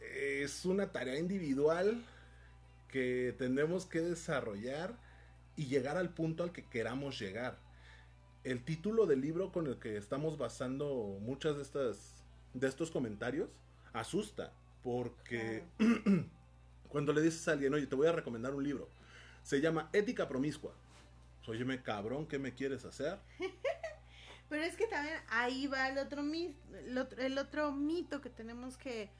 Es una tarea individual que tenemos que desarrollar y llegar al punto al que queramos llegar. El título del libro con el que estamos basando muchas de estas de estos comentarios asusta porque cuando le dices a alguien, "Oye, te voy a recomendar un libro." Se llama Ética promiscua. Óyeme, cabrón, ¿qué me quieres hacer? pero es que también ahí va el otro, el otro, el otro mito que tenemos que,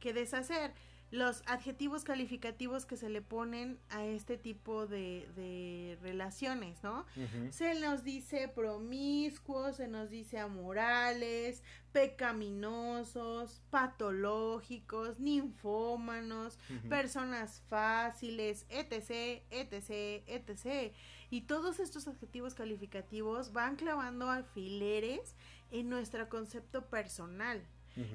que deshacer. Los adjetivos calificativos que se le ponen a este tipo de, de relaciones, ¿no? Se nos dice promiscuos, se nos dice amorales, pecaminosos, patológicos, ninfómanos, personas fáciles, etc, etc, etc. Y todos estos adjetivos calificativos van clavando alfileres en nuestro concepto personal.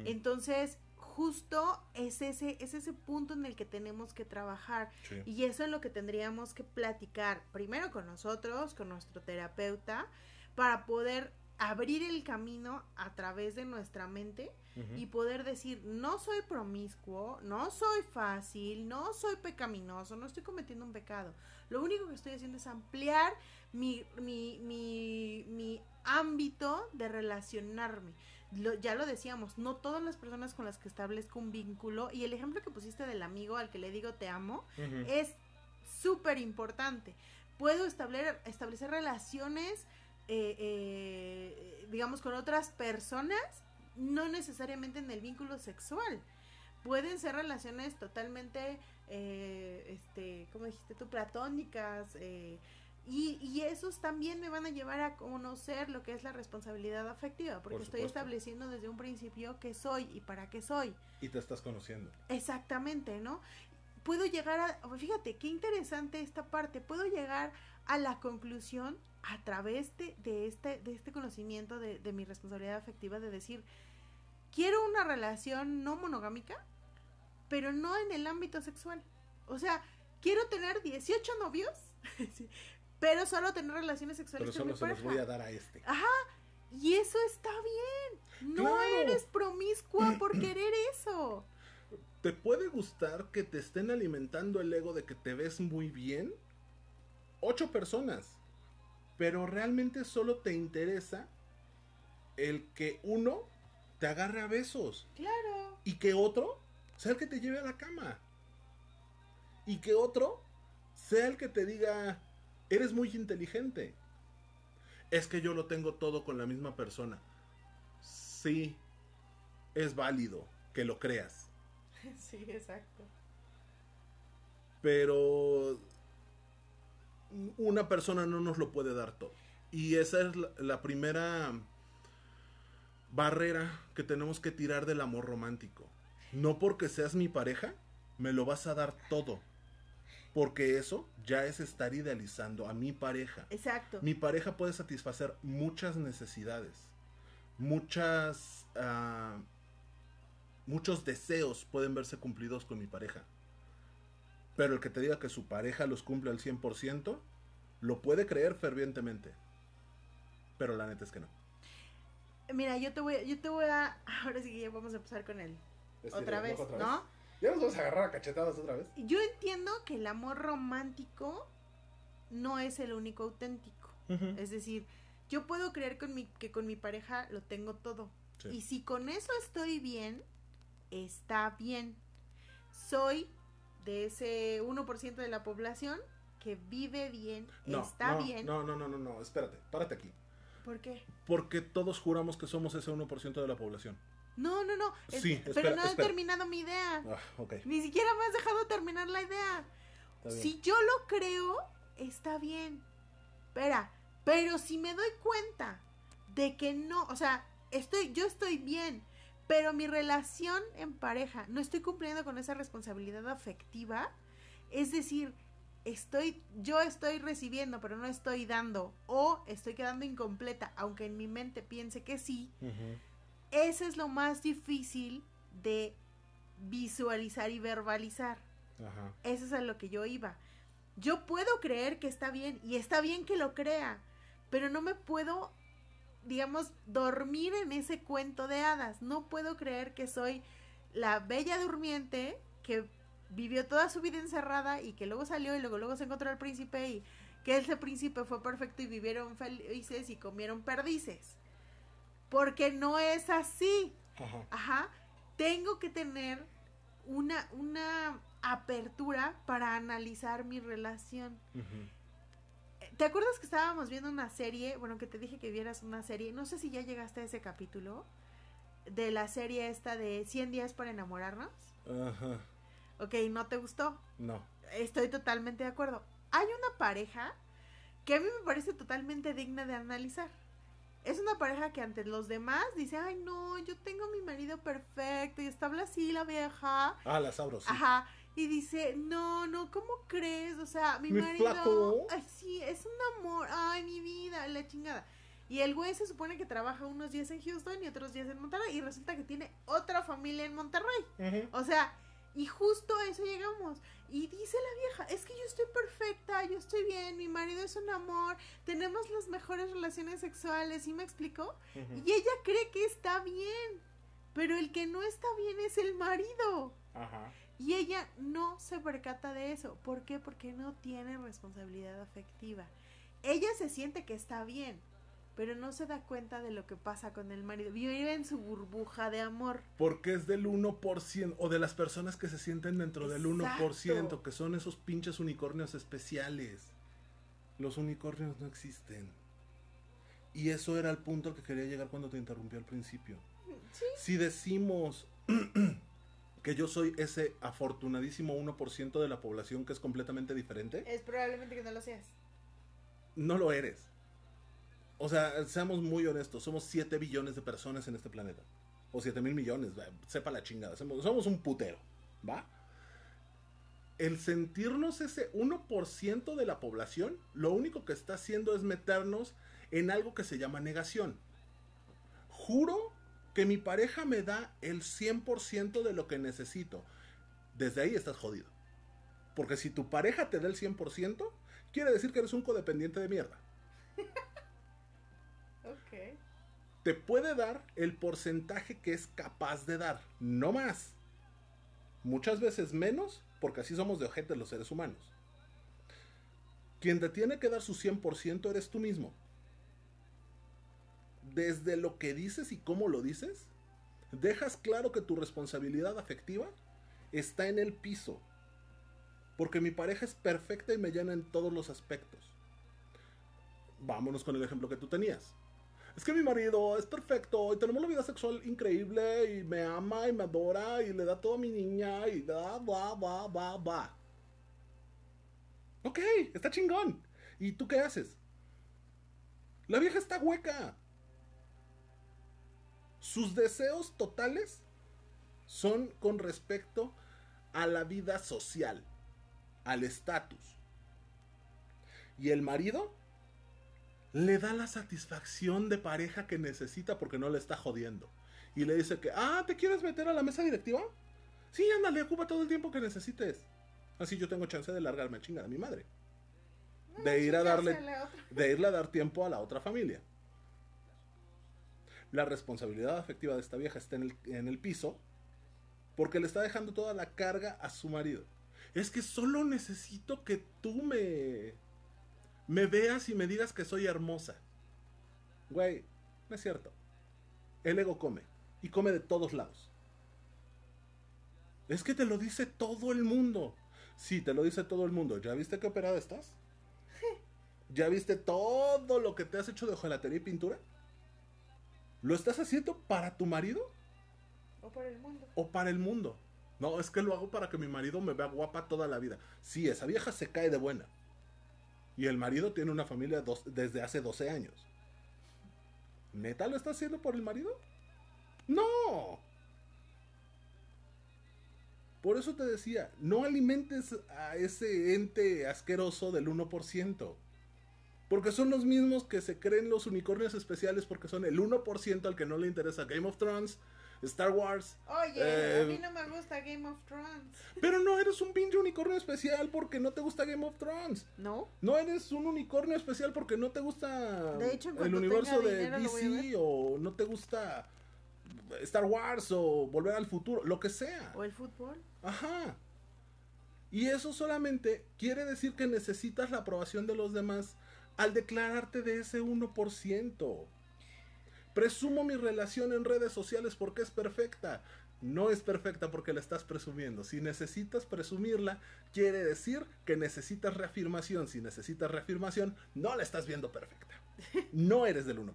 Entonces, justo es ese, es ese punto en el que tenemos que trabajar. Sí. Y eso es lo que tendríamos que platicar primero con nosotros, con nuestro terapeuta, para poder abrir el camino a través de nuestra mente y poder decir, no soy promiscuo, no soy fácil, no soy pecaminoso, no estoy cometiendo un pecado. Lo único que estoy haciendo es ampliar mi, mi, mi, mi ámbito de relacionarme. Lo- ya lo decíamos, no todas las personas con las que establezco un vínculo, y el ejemplo que pusiste del amigo al que le digo te amo, es súper importante. Puedo establecer, establecer relaciones, eh, eh, digamos, con otras personas, no necesariamente en el vínculo sexual. Pueden ser relaciones totalmente, eh, este, ¿cómo dijiste tú? Platónicas. Y, y esos también me van a llevar a conocer lo que es la responsabilidad afectiva, porque Por estoy estableciendo desde un principio qué soy y para qué soy. Y te estás conociendo. Exactamente, ¿no? Puedo llegar a, fíjate, qué interesante esta parte, puedo llegar a la conclusión a través de, de este, de este conocimiento de, de mi responsabilidad afectiva de decir, quiero una relación no monogámica, pero no en el ámbito sexual. O sea, quiero tener 18 novios, pero solo tener relaciones sexuales Pero con mi solo se los voy a dar a este. Y eso está bien. No Claro. eres promiscua por querer eso. ¿Te puede gustar que te estén alimentando el ego de que te ves muy bien? Ocho personas. Pero realmente solo te interesa el que uno te agarre a besos Claro. y que otro sea el que te lleve a la cama. Y que otro sea el que te diga, eres muy inteligente. Es que yo lo tengo todo con la misma persona. Sí, es válido que lo creas. Sí, exacto. Pero una persona no nos lo puede dar todo. Y esa es la, la primera barrera que tenemos que tirar del amor romántico. No porque seas mi pareja, me lo vas a dar todo. Porque eso ya es estar idealizando a mi pareja. Exacto. Mi pareja puede satisfacer muchas necesidades, muchas, ah, muchos deseos pueden verse cumplidos con mi pareja. Pero el que te diga que su pareja los cumple al 100%, lo puede creer fervientemente. Pero la neta es que no. Mira, yo te voy, yo te voy a. Ahora sí que ya vamos a empezar con él. Es Otra vez, otra ¿no? ¿Ya nos vamos a agarrar a cachetadas otra vez? Yo entiendo que el amor romántico no es el único auténtico. Es decir, yo puedo creer con mi, que con mi pareja lo tengo todo. Sí. Y si con eso estoy bien, está bien. Soy de ese 1% de la población que vive bien, No, está no, bien. No, no, no, no, no, espérate, párate aquí. ¿Por qué? Porque todos juramos que somos ese 1% de la población. No, no, no. es- Sí, pero espera, no he terminado mi idea. Ah, ok. Ni siquiera me has dejado terminar la idea. Si yo lo creo, está bien. Espera, pero si me doy cuenta de que no, o sea, estoy, yo estoy bien, pero mi relación en pareja no estoy cumpliendo con esa responsabilidad afectiva, es decir, estoy, yo estoy recibiendo, pero no estoy dando, o estoy quedando incompleta, aunque en mi mente piense que sí. Eso es lo más difícil de visualizar y verbalizar. Ajá. Eso es a lo que yo iba. Yo puedo creer que está bien y está bien que lo crea, pero no me puedo, digamos, dormir en ese cuento de hadas. No puedo creer que soy la bella durmiente que vivió toda su vida encerrada y que luego salió y luego luego se encontró al príncipe y que ese príncipe fue perfecto y vivieron felices y comieron perdices. Porque no es así. Ajá. Ajá. Tengo que tener una, una apertura para analizar mi relación. Ujú. ¿Te acuerdas que estábamos viendo una serie? Bueno, que te dije que vieras una serie. No sé si ya llegaste a ese capítulo. De la serie esta de 100 días para enamorarnos. Ajá. Ok, ¿no te gustó? No. Estoy totalmente de acuerdo. Hay una pareja que a mí me parece totalmente digna de analizar. Es una pareja que ante los demás dice, ay no, yo tengo a mi marido perfecto y está así la vieja. Ah, la sabro, sí. Ajá. Y dice, no, no, ¿cómo crees? O sea, mi, Mi marido. flaco. Ay, sí, es un amor. Ay, mi vida, la chingada. Y el güey se supone que trabaja unos días en Houston y otros días en Monterrey. Y resulta que tiene otra familia en Monterrey. O sea, y justo a eso llegamos. Y dice la vieja, es que yo estoy perfecta, yo estoy bien, mi marido es un amor, tenemos las mejores relaciones sexuales, ¿sí me explicó? Y ella cree que está bien, pero el que no está bien es el marido. Ajá. Y ella no se percata de eso. ¿Por qué? Porque no tiene responsabilidad afectiva. Ella se siente que está bien, pero no se da cuenta de lo que pasa con el marido. Vive en su burbuja de amor. Porque es del 1% o de las personas que se sienten dentro del 1%, Exacto. que son esos pinches unicornios especiales. Los unicornios no existen. Y eso era el punto al que quería llegar cuando te interrumpí al principio. Sí. Si decimos que yo soy ese afortunadísimo 1% de la población que es completamente diferente, Es probablemente que no lo seas. no lo eres. O sea, seamos muy honestos, somos 7 billones de personas en este planeta. O 7 mil millones, sepa la chingada. Somos, somos un putero, ¿va? El sentirnos ese 1% de la población, lo único que está haciendo es meternos en algo que se llama negación. Juro que mi pareja me da el 100% de lo que necesito. Desde ahí estás jodido. Porque si tu pareja te da el 100%, quiere decir que eres un codependiente de mierda. Te puede dar el porcentaje que es capaz de dar, no más. Muchas veces menos, porque así somos de ojetes los seres humanos. Quien te tiene que dar su 100% eres tú mismo. Desde lo que dices y cómo lo dices, dejas claro que tu responsabilidad afectiva está en el piso. Porque mi pareja es perfecta y me llena en todos los aspectos. Vámonos con el ejemplo que tú tenías. Es que mi marido es perfecto y tenemos la vida sexual increíble y me ama y me adora y le da todo a mi niña y da, va, va, va, va. Ok, está chingón. ¿Y tú qué haces? La vieja está hueca. Sus deseos totales son con respecto a la vida social, al estatus. Y el marido le da la satisfacción de pareja que necesita porque no le está jodiendo. Y le dice que, ah, ¿te quieres meter a la mesa directiva? Sí, ándale, ocupa todo el tiempo que necesites. Así yo tengo chance de largarme a chingar a mi madre. De ir a darle, de irle a dar tiempo a la otra familia. La responsabilidad afectiva de esta vieja está en el, en el piso porque le está dejando toda la carga a su marido. Es que solo necesito que tú me me veas y me digas que soy hermosa. Güey, no es cierto. El ego come. Y come de todos lados. Es que te lo dice todo el mundo. Sí, te lo dice todo el mundo. ¿Ya viste qué operada estás? ¿Ya viste todo lo que te has hecho de hojalatería y pintura? ¿Lo estás haciendo para tu marido? O para el mundo. O para el mundo. No, es que lo hago para que mi marido me vea guapa toda la vida. Sí, esa vieja se cae de buena. Y el marido tiene una familia desde hace 12 años. ¿Neta lo está haciendo por el marido? No. Por eso te decía, no alimentes a ese ente asqueroso del 1%. Porque son los mismos que se creen los unicornios especiales porque son el 1% al que no le interesa Game of Thrones, Star Wars. Oye, a eh, mí no me gusta Game of Thrones. Pero no eres un pinche unicornio especial porque no te gusta Game of Thrones. ¿No? No eres un unicornio especial porque no te gusta el universo de DC o no te gusta Star Wars o Volver al Futuro, lo que sea. O el fútbol. Ajá. Y eso solamente quiere decir que necesitas la aprobación de los demás al declararte de ese 1%. Presumo mi relación en redes sociales porque es perfecta. No es perfecta porque la estás presumiendo. Si necesitas presumirla, quiere decir que necesitas reafirmación. Si necesitas reafirmación, no la estás viendo perfecta. No eres del 1%.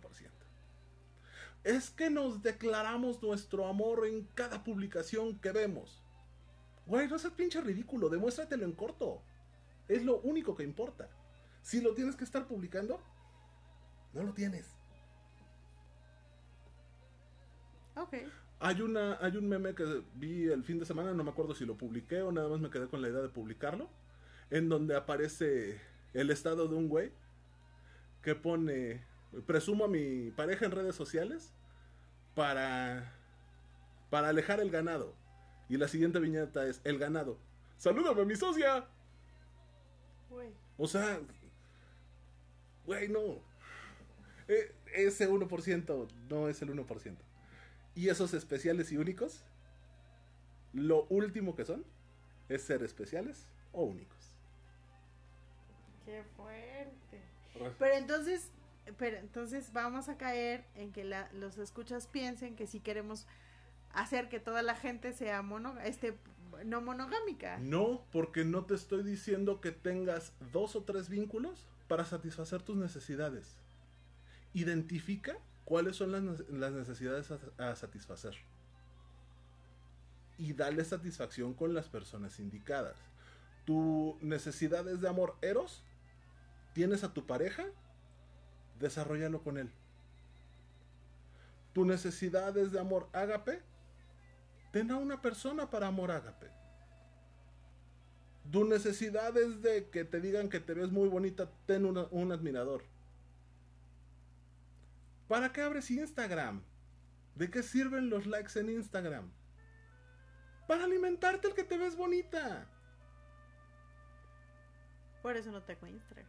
Es que nos declaramos nuestro amor en cada publicación que vemos. Güey, no seas pinche ridículo, demuéstratelo en corto. Es lo único que importa. Si lo tienes que estar publicando, no lo tienes. Hay, una, hay un meme que vi el fin de semana, no me acuerdo si lo publiqué o nada más me quedé con la idea de publicarlo, en donde aparece el estado de un güey que pone, presumo a mi pareja en redes sociales para, para alejar el ganado. Y la siguiente viñeta es, el ganado. Salúdame, mi socia. O sea, güey, no. E, ese 1% no es el 1%. Y esos especiales y únicos, lo último que son es ser especiales o únicos. Qué fuerte. Pero entonces, pero entonces vamos a caer en que los escuchas piensen que si queremos hacer que toda la gente sea mono, este, no monogámica. No, porque no te estoy diciendo que tengas dos o tres vínculos para satisfacer tus necesidades. Identifica cuáles son las, necesidades a, satisfacer. Y dale satisfacción con las personas indicadas. Tu necesidad es de amor eros, tienes a tu pareja, desarrollalo con él. Tu necesidad es de amor ágape, ten a una persona para amor ágape. Tu necesidad es de que te digan que te ves muy bonita, ten un admirador ¿Para qué abres Instagram? ¿De qué sirven los likes en Instagram? Para alimentarte el que te ves bonita. Por eso no tengo Instagram.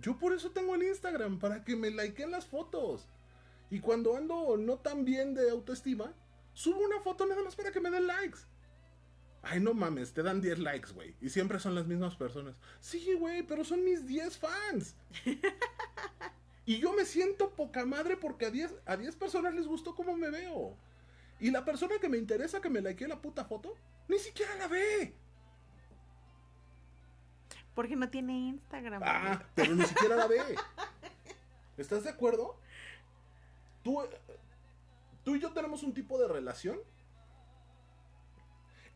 Yo por eso tengo el Instagram, para que me likeen las fotos. Y cuando ando no tan bien de autoestima, subo una foto nada más para que me den likes. Ay, no mames, te dan 10 likes, güey. Y siempre son las mismas personas. Sí, güey, pero son mis 10 fans. Y yo me siento poca madre porque a 10 a diez personas les gustó cómo me veo. Y la persona que me interesa que me likee la puta foto, ni siquiera la ve. Porque no tiene Instagram. Ah, pero ni siquiera la ve. ¿Estás de acuerdo? Tú, tú y yo tenemos un tipo de relación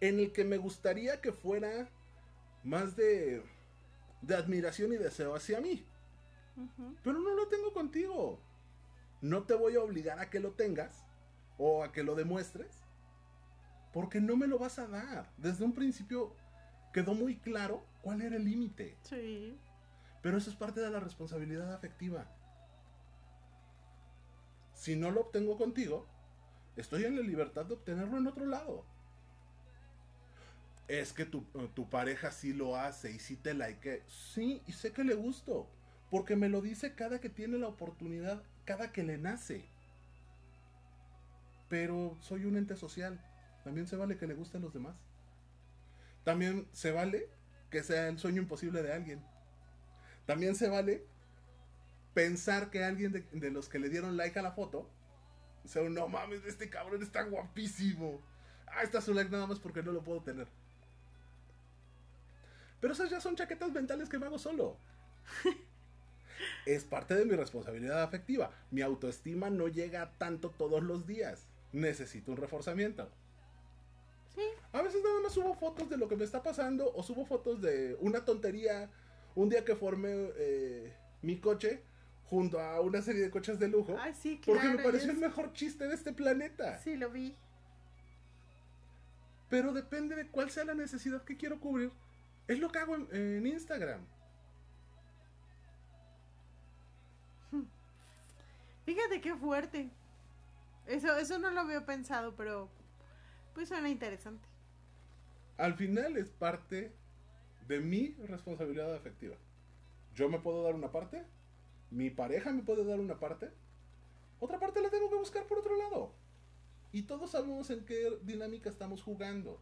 en el que me gustaría que fuera más de, de admiración y deseo hacia mí. Ujú. Pero no lo tengo contigo. No te voy a obligar a que lo tengas o a que lo demuestres. Porque no me lo vas a dar. Desde un principio quedó muy claro cuál era el límite. Sí. Pero eso es parte de la responsabilidad afectiva. Si no lo obtengo contigo, estoy en la libertad de obtenerlo en otro lado. Es que tu, tu pareja sí lo hace y sí te like. Sí, y sé que le gusto. Porque me lo dice cada que tiene la oportunidad, cada que le nace. Pero soy un ente social. También se vale que le guste a los demás. También se vale que sea el sueño imposible de alguien. También se vale pensar que alguien de, de los que le dieron like a la foto sea un no mames, este cabrón está guapísimo. Ah, está su like nada más porque no lo puedo tener. Pero esas ya son chaquetas mentales que me hago solo. es parte de mi responsabilidad afectiva. Mi autoestima no llega tanto todos los días. Necesito un reforzamiento. Sí. A veces nada más subo fotos de lo que me está pasando o subo fotos de una tontería. Un día que formé eh, mi coche junto a una serie de coches de lujo. Ay, sí, claro. porque me pareció el mejor chiste de este planeta. Sí, lo vi. Pero depende de cuál sea la necesidad que quiero cubrir. Es lo que hago en, en Instagram. Fíjate qué fuerte. Eso, eso no lo había pensado, pero pues suena interesante. Al final es parte de mi responsabilidad afectiva. Yo me puedo dar una parte, mi pareja me puede dar una parte, otra parte la tengo que buscar por otro lado. Y todos sabemos en qué dinámica estamos jugando.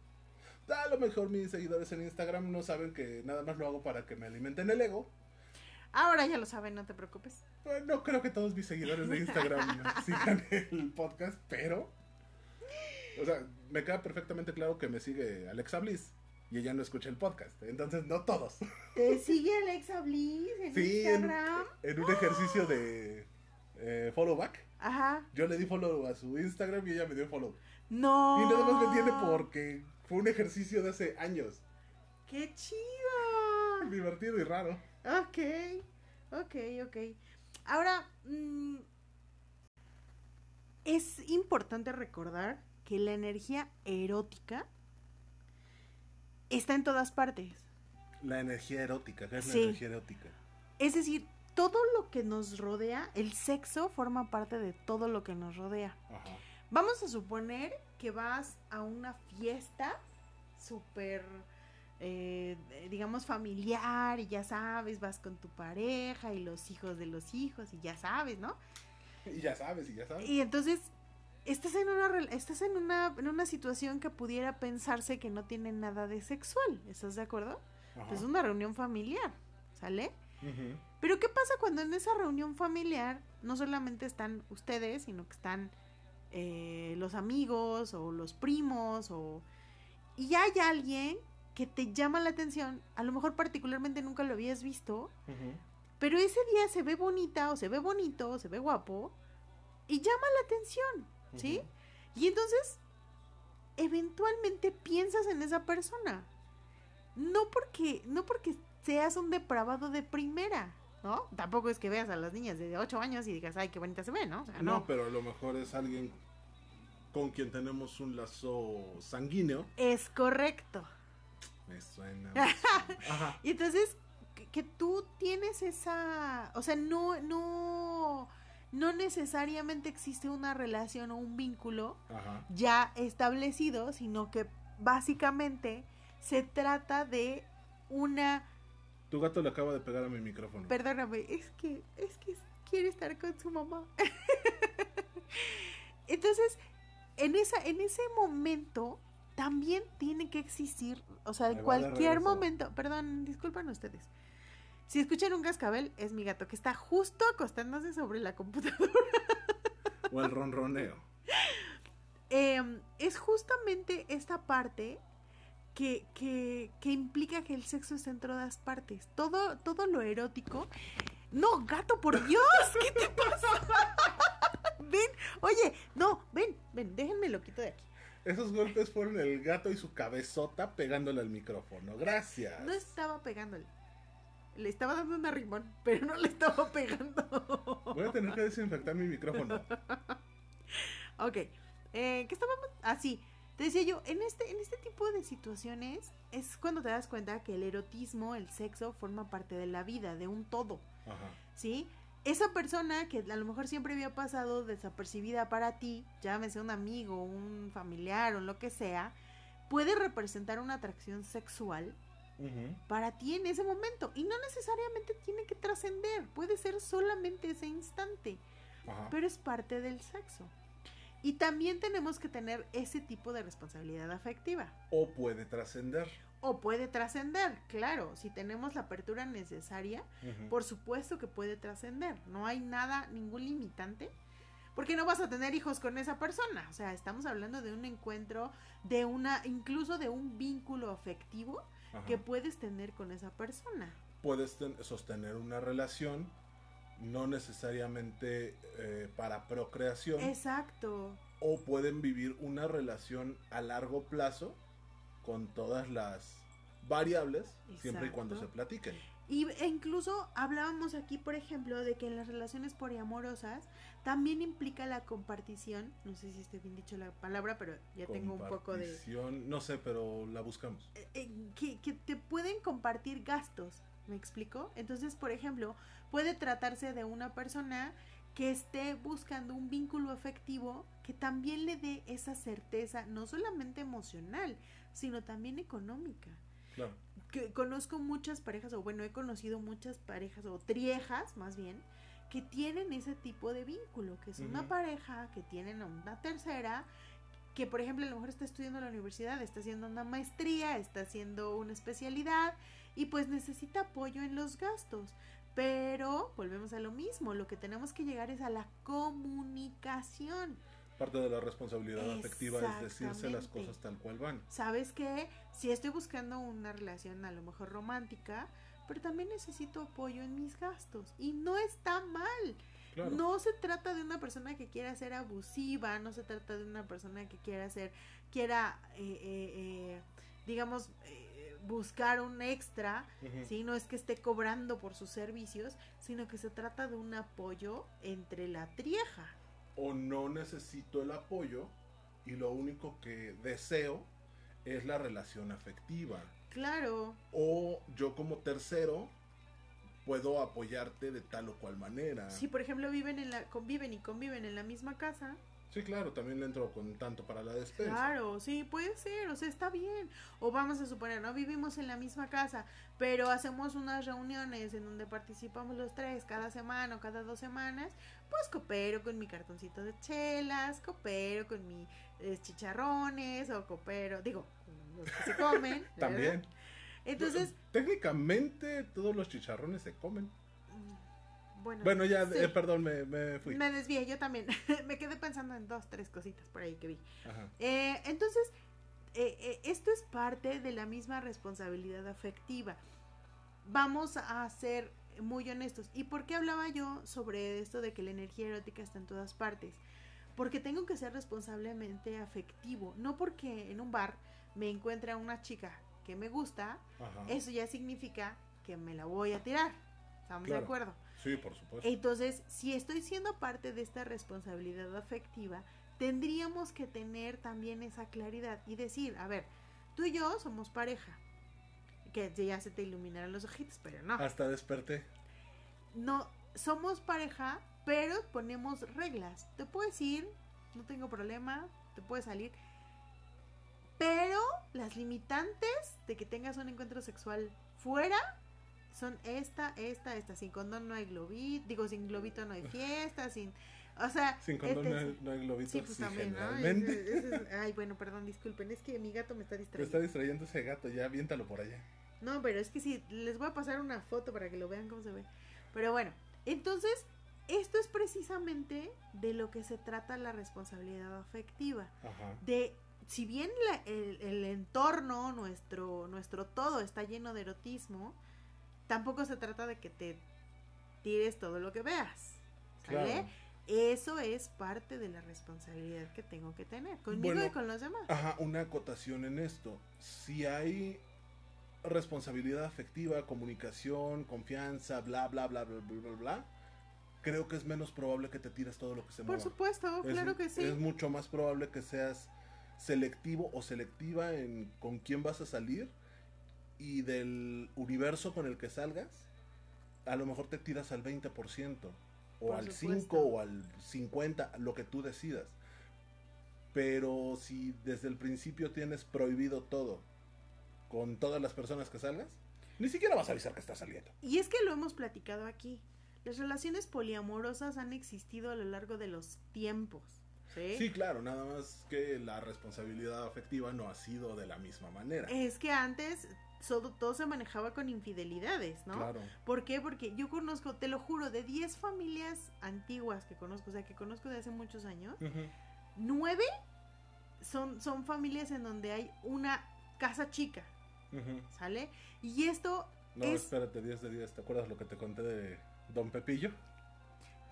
A lo mejor mis seguidores en Instagram no saben que nada más lo hago para que me alimenten el ego. Ahora ya lo saben, no te preocupes. No creo que todos mis seguidores de Instagram sigan el podcast, pero... O sea, me queda perfectamente claro que me sigue Alexa Bliss y ella no escucha el podcast. Entonces, no todos. ¿Te sigue Alexa Bliss en Sí, en, Instagram? en un ejercicio de eh, follow back, Ajá. yo le di follow a su Instagram y ella me dio follow. No. Y nada más me entiende porque fue un ejercicio de hace años. ¡Qué chido! Divertido y raro. Ok, ok, ok. Ahora, mm, es importante recordar que la energía erótica está en todas partes. La energía erótica, ¿qué es Sí. la energía erótica? Es decir, todo lo que nos rodea, el sexo forma parte de todo lo que nos rodea. Ajá. Vamos a suponer que vas a una fiesta súper, eh, digamos, familiar y ya sabes, vas con tu pareja y los hijos de los hijos y ya sabes, ¿no? Y ya sabes, y ya sabes. Y entonces estás en una estás en una en una situación que pudiera pensarse que no tiene nada de sexual, ¿estás de acuerdo? Ajá. Es una reunión familiar, ¿sale? Pero ¿qué pasa cuando en esa reunión familiar no solamente están ustedes, sino que están eh, los amigos o los primos o... Y hay alguien que te llama la atención, a lo mejor particularmente nunca lo habías visto, pero ese día se ve bonita o se ve bonito o se ve guapo y llama la atención, ¿sí? Y entonces, eventualmente piensas en esa persona. No porque, no porque seas un depravado de primera, ¿no? Tampoco es que veas a las niñas de 8 años y digas, ay, qué bonita se ve, ¿no? O sea, No, no. pero a lo mejor es alguien con quien tenemos un lazo sanguíneo. Es correcto. Me suena. me suena. Ajá. Y entonces, que, que tú tienes esa, o sea, no, no, no necesariamente existe una relación o un vínculo Ajá. ya establecido, sino que básicamente se trata de una Tu gato le acaba de pegar a mi micrófono. Perdóname, es que, es que quiere estar con su mamá. Entonces, en esa, en ese momento también tiene que existir, o sea, en cualquier momento, perdón, disculpen ustedes. Si escuchan un cascabel, es mi gato que está justo acostándose sobre la computadora. O el ronroneo. Em, es justamente esta parte que, que, que implica que el sexo está en todas partes. Todo, todo lo erótico. No, gato, por Dios, ¿qué te pasa? ven, oye, no, ven, ven, déjenme lo quito de aquí. Esos golpes fueron el gato y su cabezota pegándole al micrófono. Gracias. No estaba pegándole. Le estaba dando un arrimón, pero no le estaba pegando. Voy a tener que desinfectar mi micrófono. ok. Eh, ¿Qué estábamos? Ah, sí. Te decía yo, en este, en este tipo de situaciones es cuando te das cuenta que el erotismo, el sexo, forma parte de la vida, de un todo. Ajá. ¿Sí? Esa persona que a lo mejor siempre había pasado desapercibida para ti, llámese un amigo, un familiar o lo que sea, puede representar una atracción sexual para ti en ese momento. Y no necesariamente tiene que trascender, puede ser solamente ese instante, pero es parte del sexo. Y también tenemos que tener ese tipo de responsabilidad afectiva. O puede trascender. O puede trascender, claro, si tenemos la apertura necesaria, por supuesto que puede trascender. No hay nada, ningún limitante. Porque no vas a tener hijos con esa persona. O sea, estamos hablando de un encuentro, de una, incluso de un vínculo afectivo Ajá. que puedes tener con esa persona. Puedes ten- sostener una relación, no necesariamente eh, para procreación, Exacto. o pueden vivir una relación a largo plazo con todas las variables, siempre y cuando se Exacto. platiquen. Y, e incluso hablábamos aquí, por ejemplo, de que en las relaciones poliamorosas también implica la compartición. No sé si esté bien dicho la palabra, pero ya tengo un poco de... Compartición, No sé, pero la buscamos. eh, eh, que, que te pueden compartir gastos, ¿me explico? Entonces, por ejemplo, puede tratarse de una persona que esté buscando un vínculo afectivo que también le dé esa certeza, no solamente emocional, sino también económica. Claro. Que conozco muchas parejas, o bueno, he conocido muchas parejas, o triejas más bien, que tienen ese tipo de vínculo, que es una pareja que tienen una tercera, que por ejemplo a lo mejor está estudiando en la universidad, está haciendo una maestría, está haciendo una especialidad y pues necesita apoyo en los gastos. Pero volvemos a lo mismo, lo que tenemos que llegar es a la comunicación. Parte de la responsabilidad afectiva es decirse las cosas tal cual van. ¿Sabes qué? Si estoy buscando una relación a lo mejor romántica, pero también necesito apoyo en mis gastos. Y no está mal. Claro. No se trata de una persona que quiera ser abusiva, no se trata de una persona que quiera ser, quiera, eh, eh, eh, digamos, eh, buscar un extra. ¿sí? No es que esté cobrando por sus servicios, sino que se trata de un apoyo entre la trieja. O no necesito el apoyo y lo único que deseo es la relación afectiva. Claro, O yo como tercero puedo apoyarte de tal o cual manera. si por ejemplo viven en la, conviven y conviven en la misma casa, Sí, claro, también le entro con tanto para la despensa. Claro, sí, puede ser, o sea, está bien. O vamos a suponer, no vivimos en la misma casa, pero hacemos unas reuniones en donde participamos los tres cada semana o cada dos semanas, pues coopero con mi cartoncito de chelas, coopero con mis eh, chicharrones, o coopero, digo, los que se comen. ¿verdad? También. Entonces, Técnicamente todos los chicharrones se comen. Bueno. Bueno, ya, sí. eh, perdón, me, me fui. Me desvié, yo también. me quedé pensando en dos, tres cositas por ahí que vi. Ajá. Eh, entonces, eh, eh, esto es parte de la misma responsabilidad afectiva. Vamos a ser muy honestos. ¿Y por qué hablaba yo sobre esto de que la energía erótica está en todas partes? Porque tengo que ser responsablemente afectivo. No porque en un bar me encuentre a una chica que me gusta, Ajá. eso ya significa que me la voy a tirar. ¿Estamos Claro. de acuerdo? Sí, por supuesto. Entonces, si estoy siendo parte de esta responsabilidad afectiva, tendríamos que tener también esa claridad y decir, a ver, tú y yo somos pareja. Que ya se te iluminaron los ojitos, pero no. Hasta desperté. No, somos pareja, pero ponemos reglas. Te puedes ir, no tengo problema, te puedes salir. Pero las limitantes de que tengas un encuentro sexual fuera son esta, esta, esta. Sin condón no hay globito, digo, sin globito no hay fiesta, sin... O sea... Sin condón este no hay, no hay globitos. Sí, pues sí, también, ¿no? generalmente. Ese- ese es- ay, bueno, perdón, disculpen, es que mi gato me está Me distrayendo. está distrayendo ese gato, ya aviéntalo por allá. No, pero es que sí, les voy a pasar una foto para que lo vean cómo se ve. Pero bueno, entonces, esto es precisamente de lo que se trata la responsabilidad afectiva. Ajá. De si bien la- el, el entorno, nuestro, nuestro todo está lleno de erotismo, tampoco se trata de que te tires todo lo que veas. ¿Sale? Claro. Eso es parte de la responsabilidad que tengo que tener conmigo Bueno, y con los demás. Ajá, una acotación en esto. Si hay responsabilidad afectiva, comunicación, confianza, bla, bla, bla, bla, bla, bla, bla, creo que es menos probable que te tires todo lo que se Por mueva. supuesto, Es- claro que sí. Es mucho más probable que seas selectivo o selectiva en con quién vas a salir y del universo con el que salgas, a lo mejor te tiras al 20% o Por al supuesto. 5 o al 50, lo que tú decidas. Pero si desde el principio tienes prohibido todo con todas las personas que salgas, ni siquiera vas a avisar que estás saliendo. Y es que lo hemos platicado aquí. Las relaciones poliamorosas han existido a lo largo de los tiempos. ¿sí? Sí, claro, nada más que la responsabilidad afectiva no ha sido de la misma manera. Es que antes todo, se manejaba con infidelidades, ¿no? Claro. ¿Por qué? Porque yo conozco, te lo juro, de 10 familias antiguas que conozco, o sea, que conozco de hace muchos años, nueve son, son familias en donde hay una casa chica. ¿sale? Y esto No, es... espérate, 10 de 10. ¿Te acuerdas lo que te conté de Don Pepillo?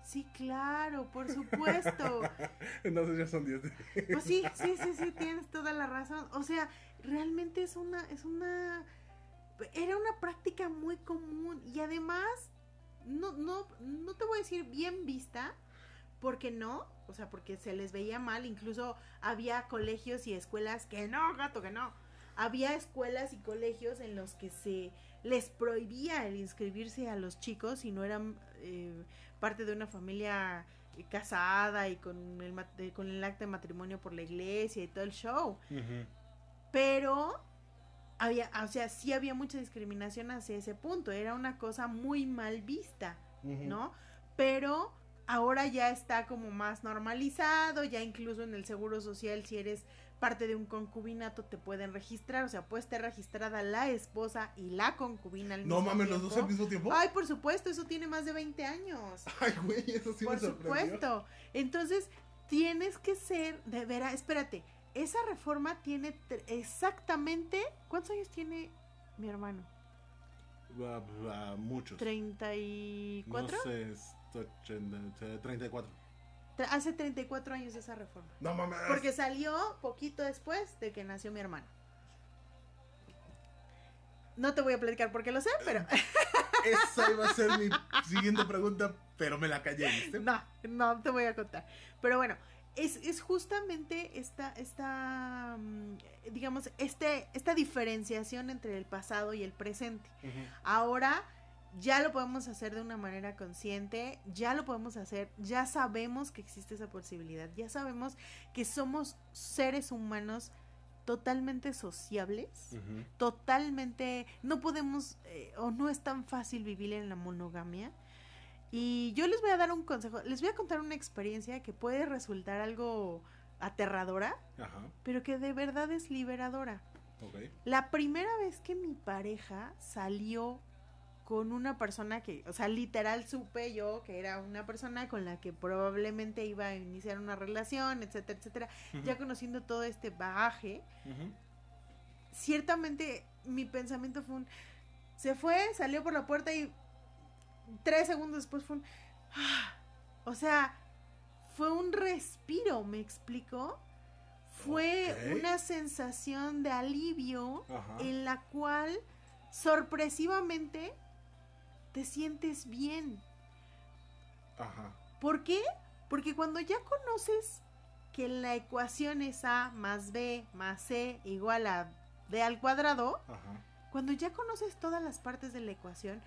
Sí, claro, por supuesto. Entonces ya son 10 de 10. Pues sí, sí, sí, sí, tienes toda la razón. O sea, realmente es una, es una, era una práctica muy común y además, no, no, no te voy a decir bien vista, porque no, o sea, porque se les veía mal, incluso había colegios y escuelas que no, gato, que no. Había escuelas y colegios en los que se les prohibía el inscribirse a los chicos si no eran eh, parte de una familia eh, casada y con el, con el acta de matrimonio por la iglesia y todo el show. Pero había, o sea, sí había mucha discriminación hacia ese punto. Era una cosa muy mal vista. ¿no? Pero ahora ya está como más normalizado, ya incluso en el seguro social, si eres parte de un concubinato, te pueden registrar, o sea, puede estar registrada la esposa y la concubina al No mismo mames, los dos al tiempo. mismo tiempo. Ay, por supuesto, eso tiene más de 20 años. Ay, güey, eso sí Por me sorprendió. supuesto. Entonces, tienes que ser, de veras, espérate, esa reforma tiene exactamente, ¿cuántos años tiene mi hermano? Va- va, muchos. ¿34? No sé, es 80, 34. Tra- Hace 34 años esa reforma. No mames. Porque salió poquito después de que nació mi hermano. No te voy a platicar porque lo sé, pero Esa iba a ser mi siguiente pregunta, pero me la callé, ¿viste? no, no te voy a contar. Pero bueno, es, es justamente esta, esta, mm, digamos, este, esta diferenciación entre el pasado y el presente. Ahora ya lo podemos hacer de una manera consciente, ya lo podemos hacer, ya sabemos que existe esa posibilidad, ya sabemos que somos seres humanos totalmente sociables, totalmente, no podemos eh, o no es tan fácil vivir en la monogamia. Y yo les voy a dar un consejo, les voy a contar una experiencia que puede resultar algo aterradora, Ajá, pero que de verdad es liberadora. ok. La primera vez que mi pareja salió con una persona que, o sea, literal supe yo que era una persona con la que probablemente iba a iniciar una relación, etcétera, etcétera, ya conociendo todo este bagaje, ciertamente mi pensamiento fue un, se fue, salió por la puerta y tres segundos después fue un, ah, o sea, fue un respiro, ¿me explico? Fue una sensación de alivio Ajá. en la cual sorpresivamente te sientes bien. Ajá. ¿Por qué? Porque cuando ya conoces que la ecuación es A más B más C igual a D al cuadrado, Ajá. cuando ya conoces todas las partes de la ecuación,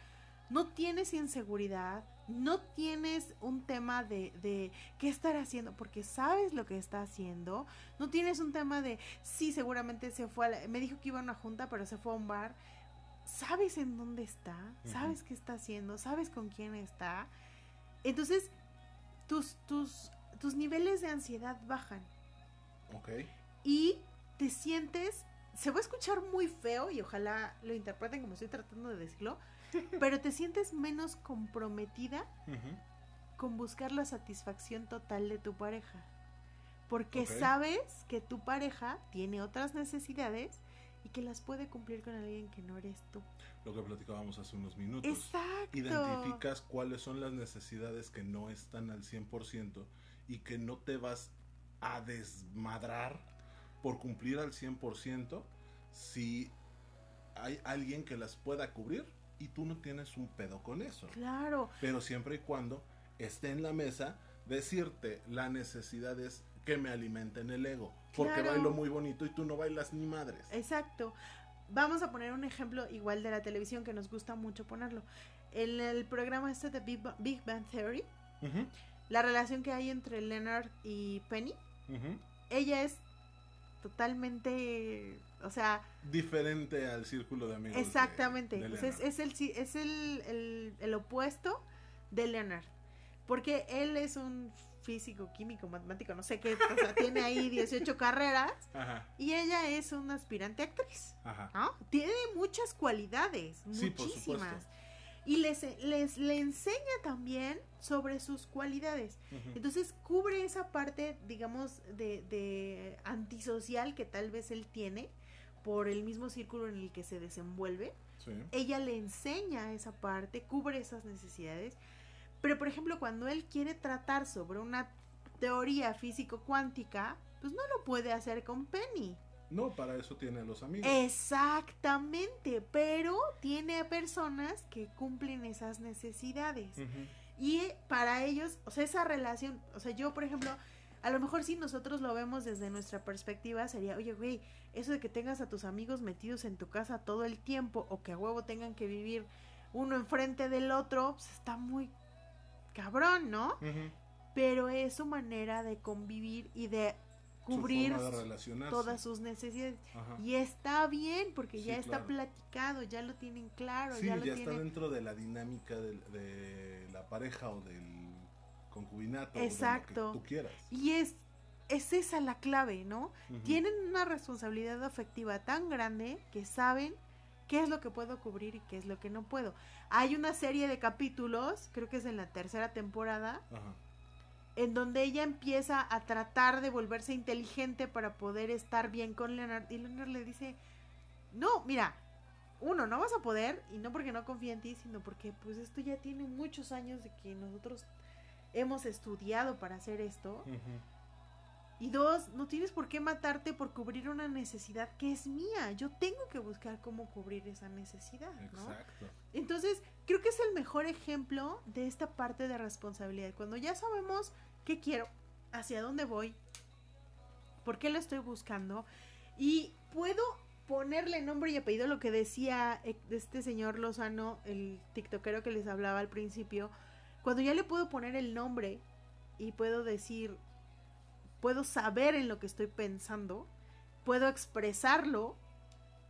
no tienes inseguridad, no tienes un tema de, de qué estar haciendo, porque sabes lo que está haciendo, no tienes un tema de, sí, seguramente se fue, a la- me dijo que iba a una junta, pero se fue a un bar, sabes en dónde está, sabes qué está haciendo, sabes con quién está, entonces tus, tus, tus niveles de ansiedad bajan. Ok. y te sientes, se va a escuchar muy feo y ojalá lo interpreten como estoy tratando de decirlo, pero te sientes menos comprometida con buscar la satisfacción total de tu pareja. porque sabes que tu pareja tiene otras necesidades y que las puede cumplir con alguien que no eres tú. Lo que platicábamos hace unos minutos. Exacto. Identificas cuáles son las necesidades que no están al 100% y que no te vas a desmadrar por cumplir al 100% si hay alguien que las pueda cubrir y tú no tienes un pedo con eso. Claro, Pero siempre y cuando esté en la mesa, decirte la necesidad es que me alimenten el ego. Porque Claro. bailo muy bonito y tú no bailas ni madres. exacto. Vamos a poner un ejemplo igual de la televisión que nos gusta mucho ponerlo. En el programa este de Big Ba- Big Bang Theory, la relación que hay entre Leonard y Penny, ella es totalmente, o sea, Diferente al círculo de amigos. exactamente, de o sea, es, es el, es el, el- el opuesto de Leonard, porque él es un físico, químico, matemático, no sé qué, o sea, tiene ahí 18 carreras Ajá, y ella es una aspirante actriz. ajá. ¿no? Tiene muchas cualidades, Sí, muchísimas. y les, les le enseña también sobre sus cualidades. Entonces cubre esa parte, digamos, de, de antisocial que tal vez él tiene por el mismo círculo en el que se desenvuelve. Sí. Ella le enseña esa parte, cubre esas necesidades. Pero, por ejemplo, cuando él quiere tratar sobre una teoría físico-cuántica, pues no lo puede hacer con Penny. No, para eso tiene a los amigos. Exactamente, pero tiene personas que cumplen esas necesidades. Ujú. Y para ellos, o sea, esa relación, o sea, yo, por ejemplo, a lo mejor si nosotros lo vemos desde nuestra perspectiva, sería, oye, güey, eso de que tengas a tus amigos metidos en tu casa todo el tiempo o que a huevo tengan que vivir uno enfrente del otro, pues está muy cabrón, ¿no? Ujú. Pero es su manera de convivir y de cubrir de todas sus necesidades. Ajá. Y está bien, porque Sí, ya está claro. platicado, ya lo tienen claro, Sí, ya ya, lo está tienen. dentro de la dinámica de, la pareja o del concubinato. Exacto. de lo que tú quieras. Y es, es esa la clave, ¿no? Tienen una responsabilidad afectiva tan grande que saben qué es lo que puedo cubrir y qué es lo que no puedo. Hay una serie de capítulos, creo que es en la tercera temporada, Ajá. en donde ella empieza a tratar de volverse inteligente para poder estar bien con Leonard. Y Leonard le dice, no, mira, uno, no vas a poder, y no porque no confía en ti, sino porque pues esto ya tiene muchos años de que nosotros hemos estudiado para hacer esto. Y dos, no tienes por qué matarte por cubrir una necesidad que es mía. Yo tengo que buscar cómo cubrir esa necesidad, ¿no? Exacto. Entonces, creo que es el mejor ejemplo de esta parte de responsabilidad. Cuando ya sabemos qué quiero, hacia dónde voy, por qué lo estoy buscando, y puedo ponerle nombre y apellido lo que decía eh, este señor Lozano, el tiktokero que les hablaba al principio, cuando ya le puedo poner el nombre y puedo decir, puedo saber en lo que estoy pensando, puedo expresarlo,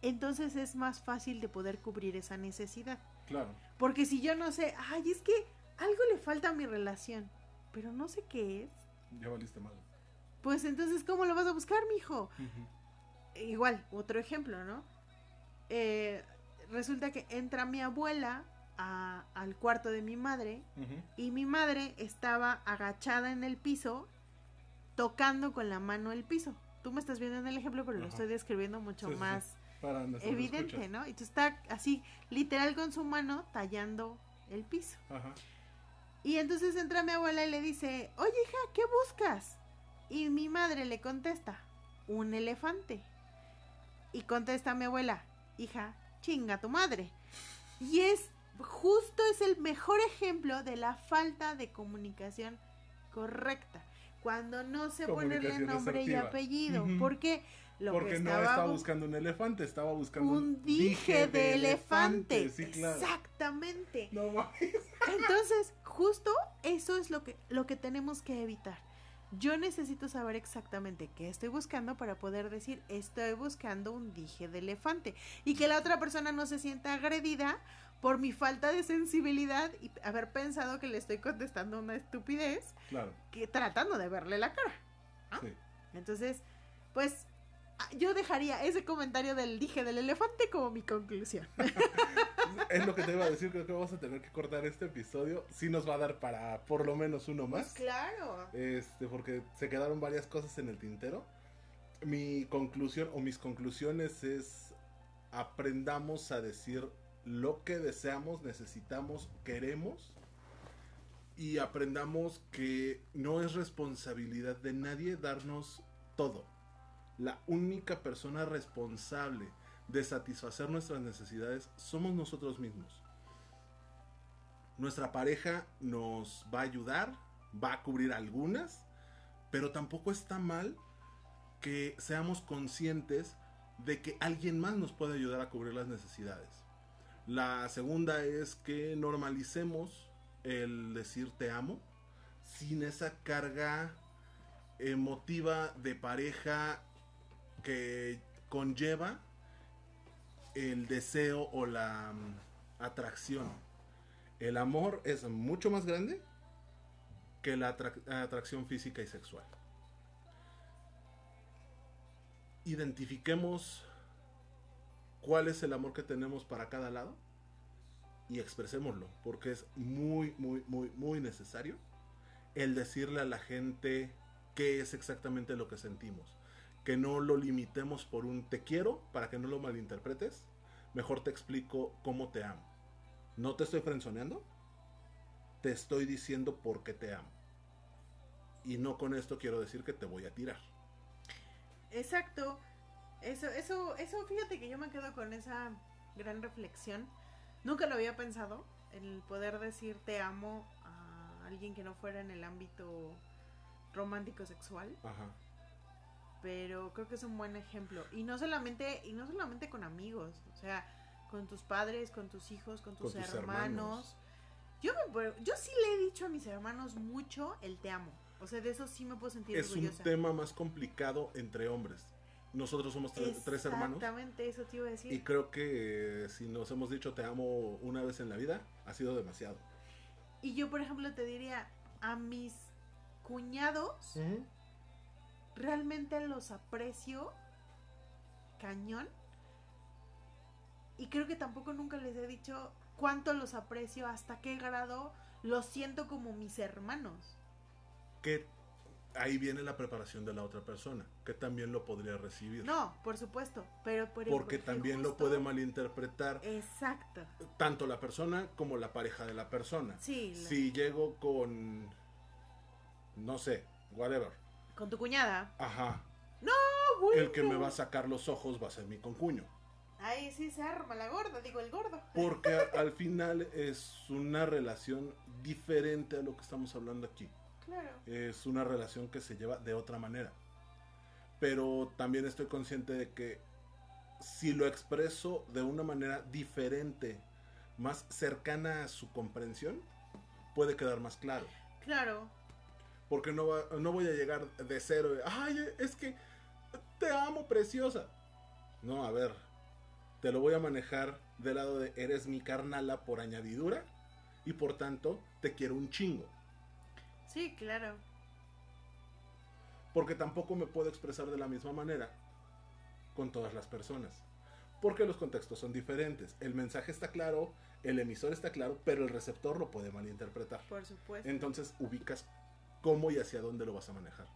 entonces es más fácil de poder cubrir esa necesidad. Claro. Porque si yo no sé, ay, es que algo le falta a mi relación, pero no sé qué es, Ya valiste mal. pues entonces, ¿cómo lo vas a buscar, mijo? Ujú. Igual, otro ejemplo, ¿no? Eh, resulta que entra mi abuela a- al cuarto de mi madre y mi madre estaba agachada en el piso, tocando con la mano el piso. Tú me estás viendo en el ejemplo, pero lo estoy describiendo mucho Sí, sí, sí. más evidente. ¿no? Y tú está así, literal con su mano, tallando el piso. Ajá. Y entonces entra mi abuela y le dice, oye hija, ¿qué buscas? Y mi madre le contesta, un elefante. Y contesta mi abuela, hija, chinga tu madre. Y es justo es el mejor ejemplo de la falta de comunicación correcta. Cuando no sé ponerle nombre y apellido. Porque lo Porque que no estaba estaba bu- buscando un elefante, estaba buscando un dije de elefante. Sí, claro. Exactamente. No. Entonces, justo eso es lo que, lo que tenemos que evitar. Yo necesito saber exactamente qué estoy buscando para poder decir estoy buscando un dije de elefante y que la otra persona no se sienta agredida por mi falta de sensibilidad y haber pensado que le estoy contestando una estupidez Claro. que tratando de verle la cara. Sí. Entonces, pues yo dejaría ese comentario del dije del elefante como mi conclusión. es lo que te iba a decir, creo que vamos a tener que cortar este episodio. Sí nos va a dar para por lo menos uno Pues más. claro. Este, porque se quedaron varias cosas en el tintero. Mi conclusión o mis conclusiones es aprendamos a decir lo que deseamos, necesitamos, queremos y aprendamos que no es responsabilidad de nadie darnos todo. La única persona responsable de satisfacer nuestras necesidades somos nosotros mismos. Nuestra pareja nos va a ayudar, va a cubrir algunas, pero tampoco está mal que seamos conscientes de que alguien más nos puede ayudar a cubrir las necesidades. La segunda es que normalicemos el decir te amo sin esa carga emotiva de pareja que conlleva el deseo o la mm, atracción. El amor es mucho más grande que la atrac- atracción física y sexual. Identifiquemos cuál es el amor que tenemos para cada lado y expresémoslo, porque es muy, muy, muy, muy necesario el decirle a la gente qué es exactamente lo que sentimos. Que no lo limitemos por un te quiero para que no lo malinterpretes. Mejor te explico cómo te amo. No te estoy frenzoneando, te estoy diciendo por qué te amo. Y no con esto quiero decir que te voy a tirar. Exacto. Eso, eso, eso, fíjate que yo me quedo con esa gran reflexión. Nunca lo había pensado, el poder decir te amo a alguien que no fuera en el ámbito romántico sexual, Ajá. Pero creo que es un buen ejemplo. Y no solamente, y no solamente con amigos, o sea, con tus padres, con tus hijos, con tus, Con tus hermanos. Yo me puedo- yo sí le he dicho a mis hermanos mucho el te amo. O sea, de eso sí me puedo sentir Es un orgullosa. tema más complicado entre hombres. Nosotros somos tre- tres hermanos. Exactamente, eso te iba a decir. Y creo que eh, si nos hemos dicho te amo una vez en la vida, ha sido demasiado. Y yo, por ejemplo, te diría, a mis cuñados, realmente los aprecio cañón. Y creo que tampoco nunca les he dicho cuánto los aprecio, hasta qué grado los siento como mis hermanos. Que ahí viene la preparación de la otra persona, que también lo podría recibir. No, por supuesto, pero por porque también lo puede malinterpretar Exacto. tanto la persona como la pareja de la persona. Sí, la- Si llego con, no sé, whatever, con tu cuñada. ajá, ¡Ah, bueno! el que me va a sacar los ojos va a ser mi concuño. Ahí sí se arma la gorda, digo el gordo. Porque al final es una relación diferente a lo que estamos hablando aquí. Claro. Es una relación que se lleva de otra manera. Pero también estoy consciente de que si lo expreso de una manera diferente, más cercana a su comprensión, puede quedar más claro. Claro. Porque no, va- no voy a llegar de cero. Ay, es que te amo, preciosa. No, a ver. Te lo voy a manejar del lado de eres mi carnala por añadidura. Y por tanto, te quiero un chingo. Sí, claro. Porque tampoco me puedo expresar de la misma manera con todas las personas. Porque los contextos son diferentes. El mensaje está claro, el emisor está claro, pero el receptor lo puede malinterpretar. Por supuesto. Entonces ubicas cómo y hacia dónde lo vas a manejar.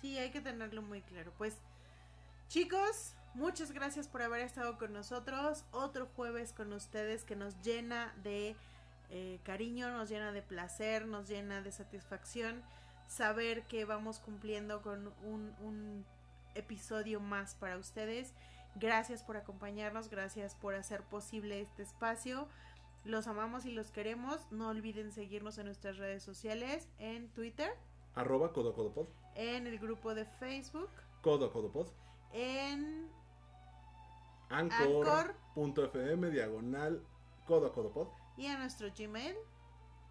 Sí, hay que tenerlo muy claro. Pues, chicos, muchas gracias por haber estado con nosotros. Otro jueves con ustedes que nos llena de eh, cariño, nos llena de placer, nos llena de satisfacción. Saber que vamos cumpliendo con un, un episodio más para ustedes. Gracias por acompañarnos, gracias por hacer posible este espacio. Los amamos y los queremos. No olviden seguirnos en nuestras redes sociales, en Twitter, Arroba codocodopod. en el grupo de Facebook, Codocodopod. en Anchor.fm diagonal codocodopod. y en nuestro Gmail.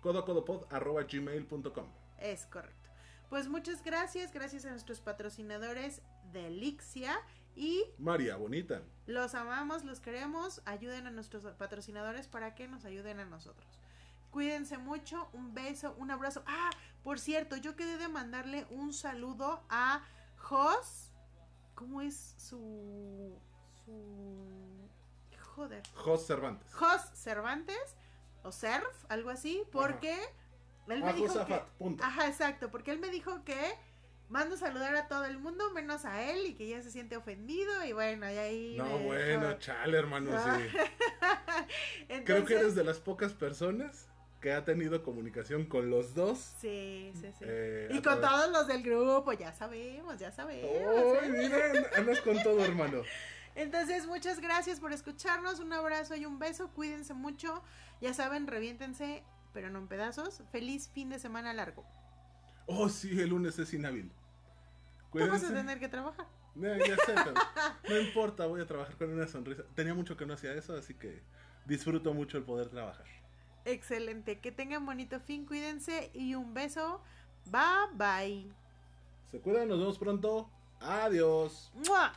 Codocodopod arroba gmail.com. Es correcto. Pues muchas gracias, gracias a nuestros patrocinadores de Elixia y María Bonita. los amamos, los queremos. Ayuden a nuestros patrocinadores para que nos ayuden a nosotros. Cuídense mucho, un beso, un abrazo. Ah, por cierto, yo quedé de mandarle un saludo a Jos. ¿Cómo es su su Joder. Jos Cervantes. Jos Cervantes o Cerf, algo así, porque él me Ah, dijo Josafat, que... punto. Ajá, exacto, porque él me dijo que mando saludar a todo el mundo menos a él y que ya se siente ofendido y bueno, y ahí... No, bueno, dejó- chale, hermano, sí. Creo que eres de las pocas personas que ha tenido comunicación con los dos. Sí, sí, sí. Eh, y con través- todos los del grupo, ya sabemos, ya sabemos. ¡Ay, ¿eh? mira! Andas con todo, hermano. Entonces, muchas gracias por escucharnos. Un abrazo y un beso. Cuídense mucho. Ya saben, reviéntense, pero no en pedazos. Feliz fin de semana largo. Oh, sí, el lunes es inhábil. Tú vas Cuídense. a tener que trabajar. No, ya sé, pero no importa, voy a trabajar con una sonrisa. Tenía mucho que no hacía eso, así que disfruto mucho el poder trabajar. Excelente. Que tengan bonito fin. Cuídense y un beso. Bye bye. Se cuidan, nos vemos pronto. Adiós. ¡Mua!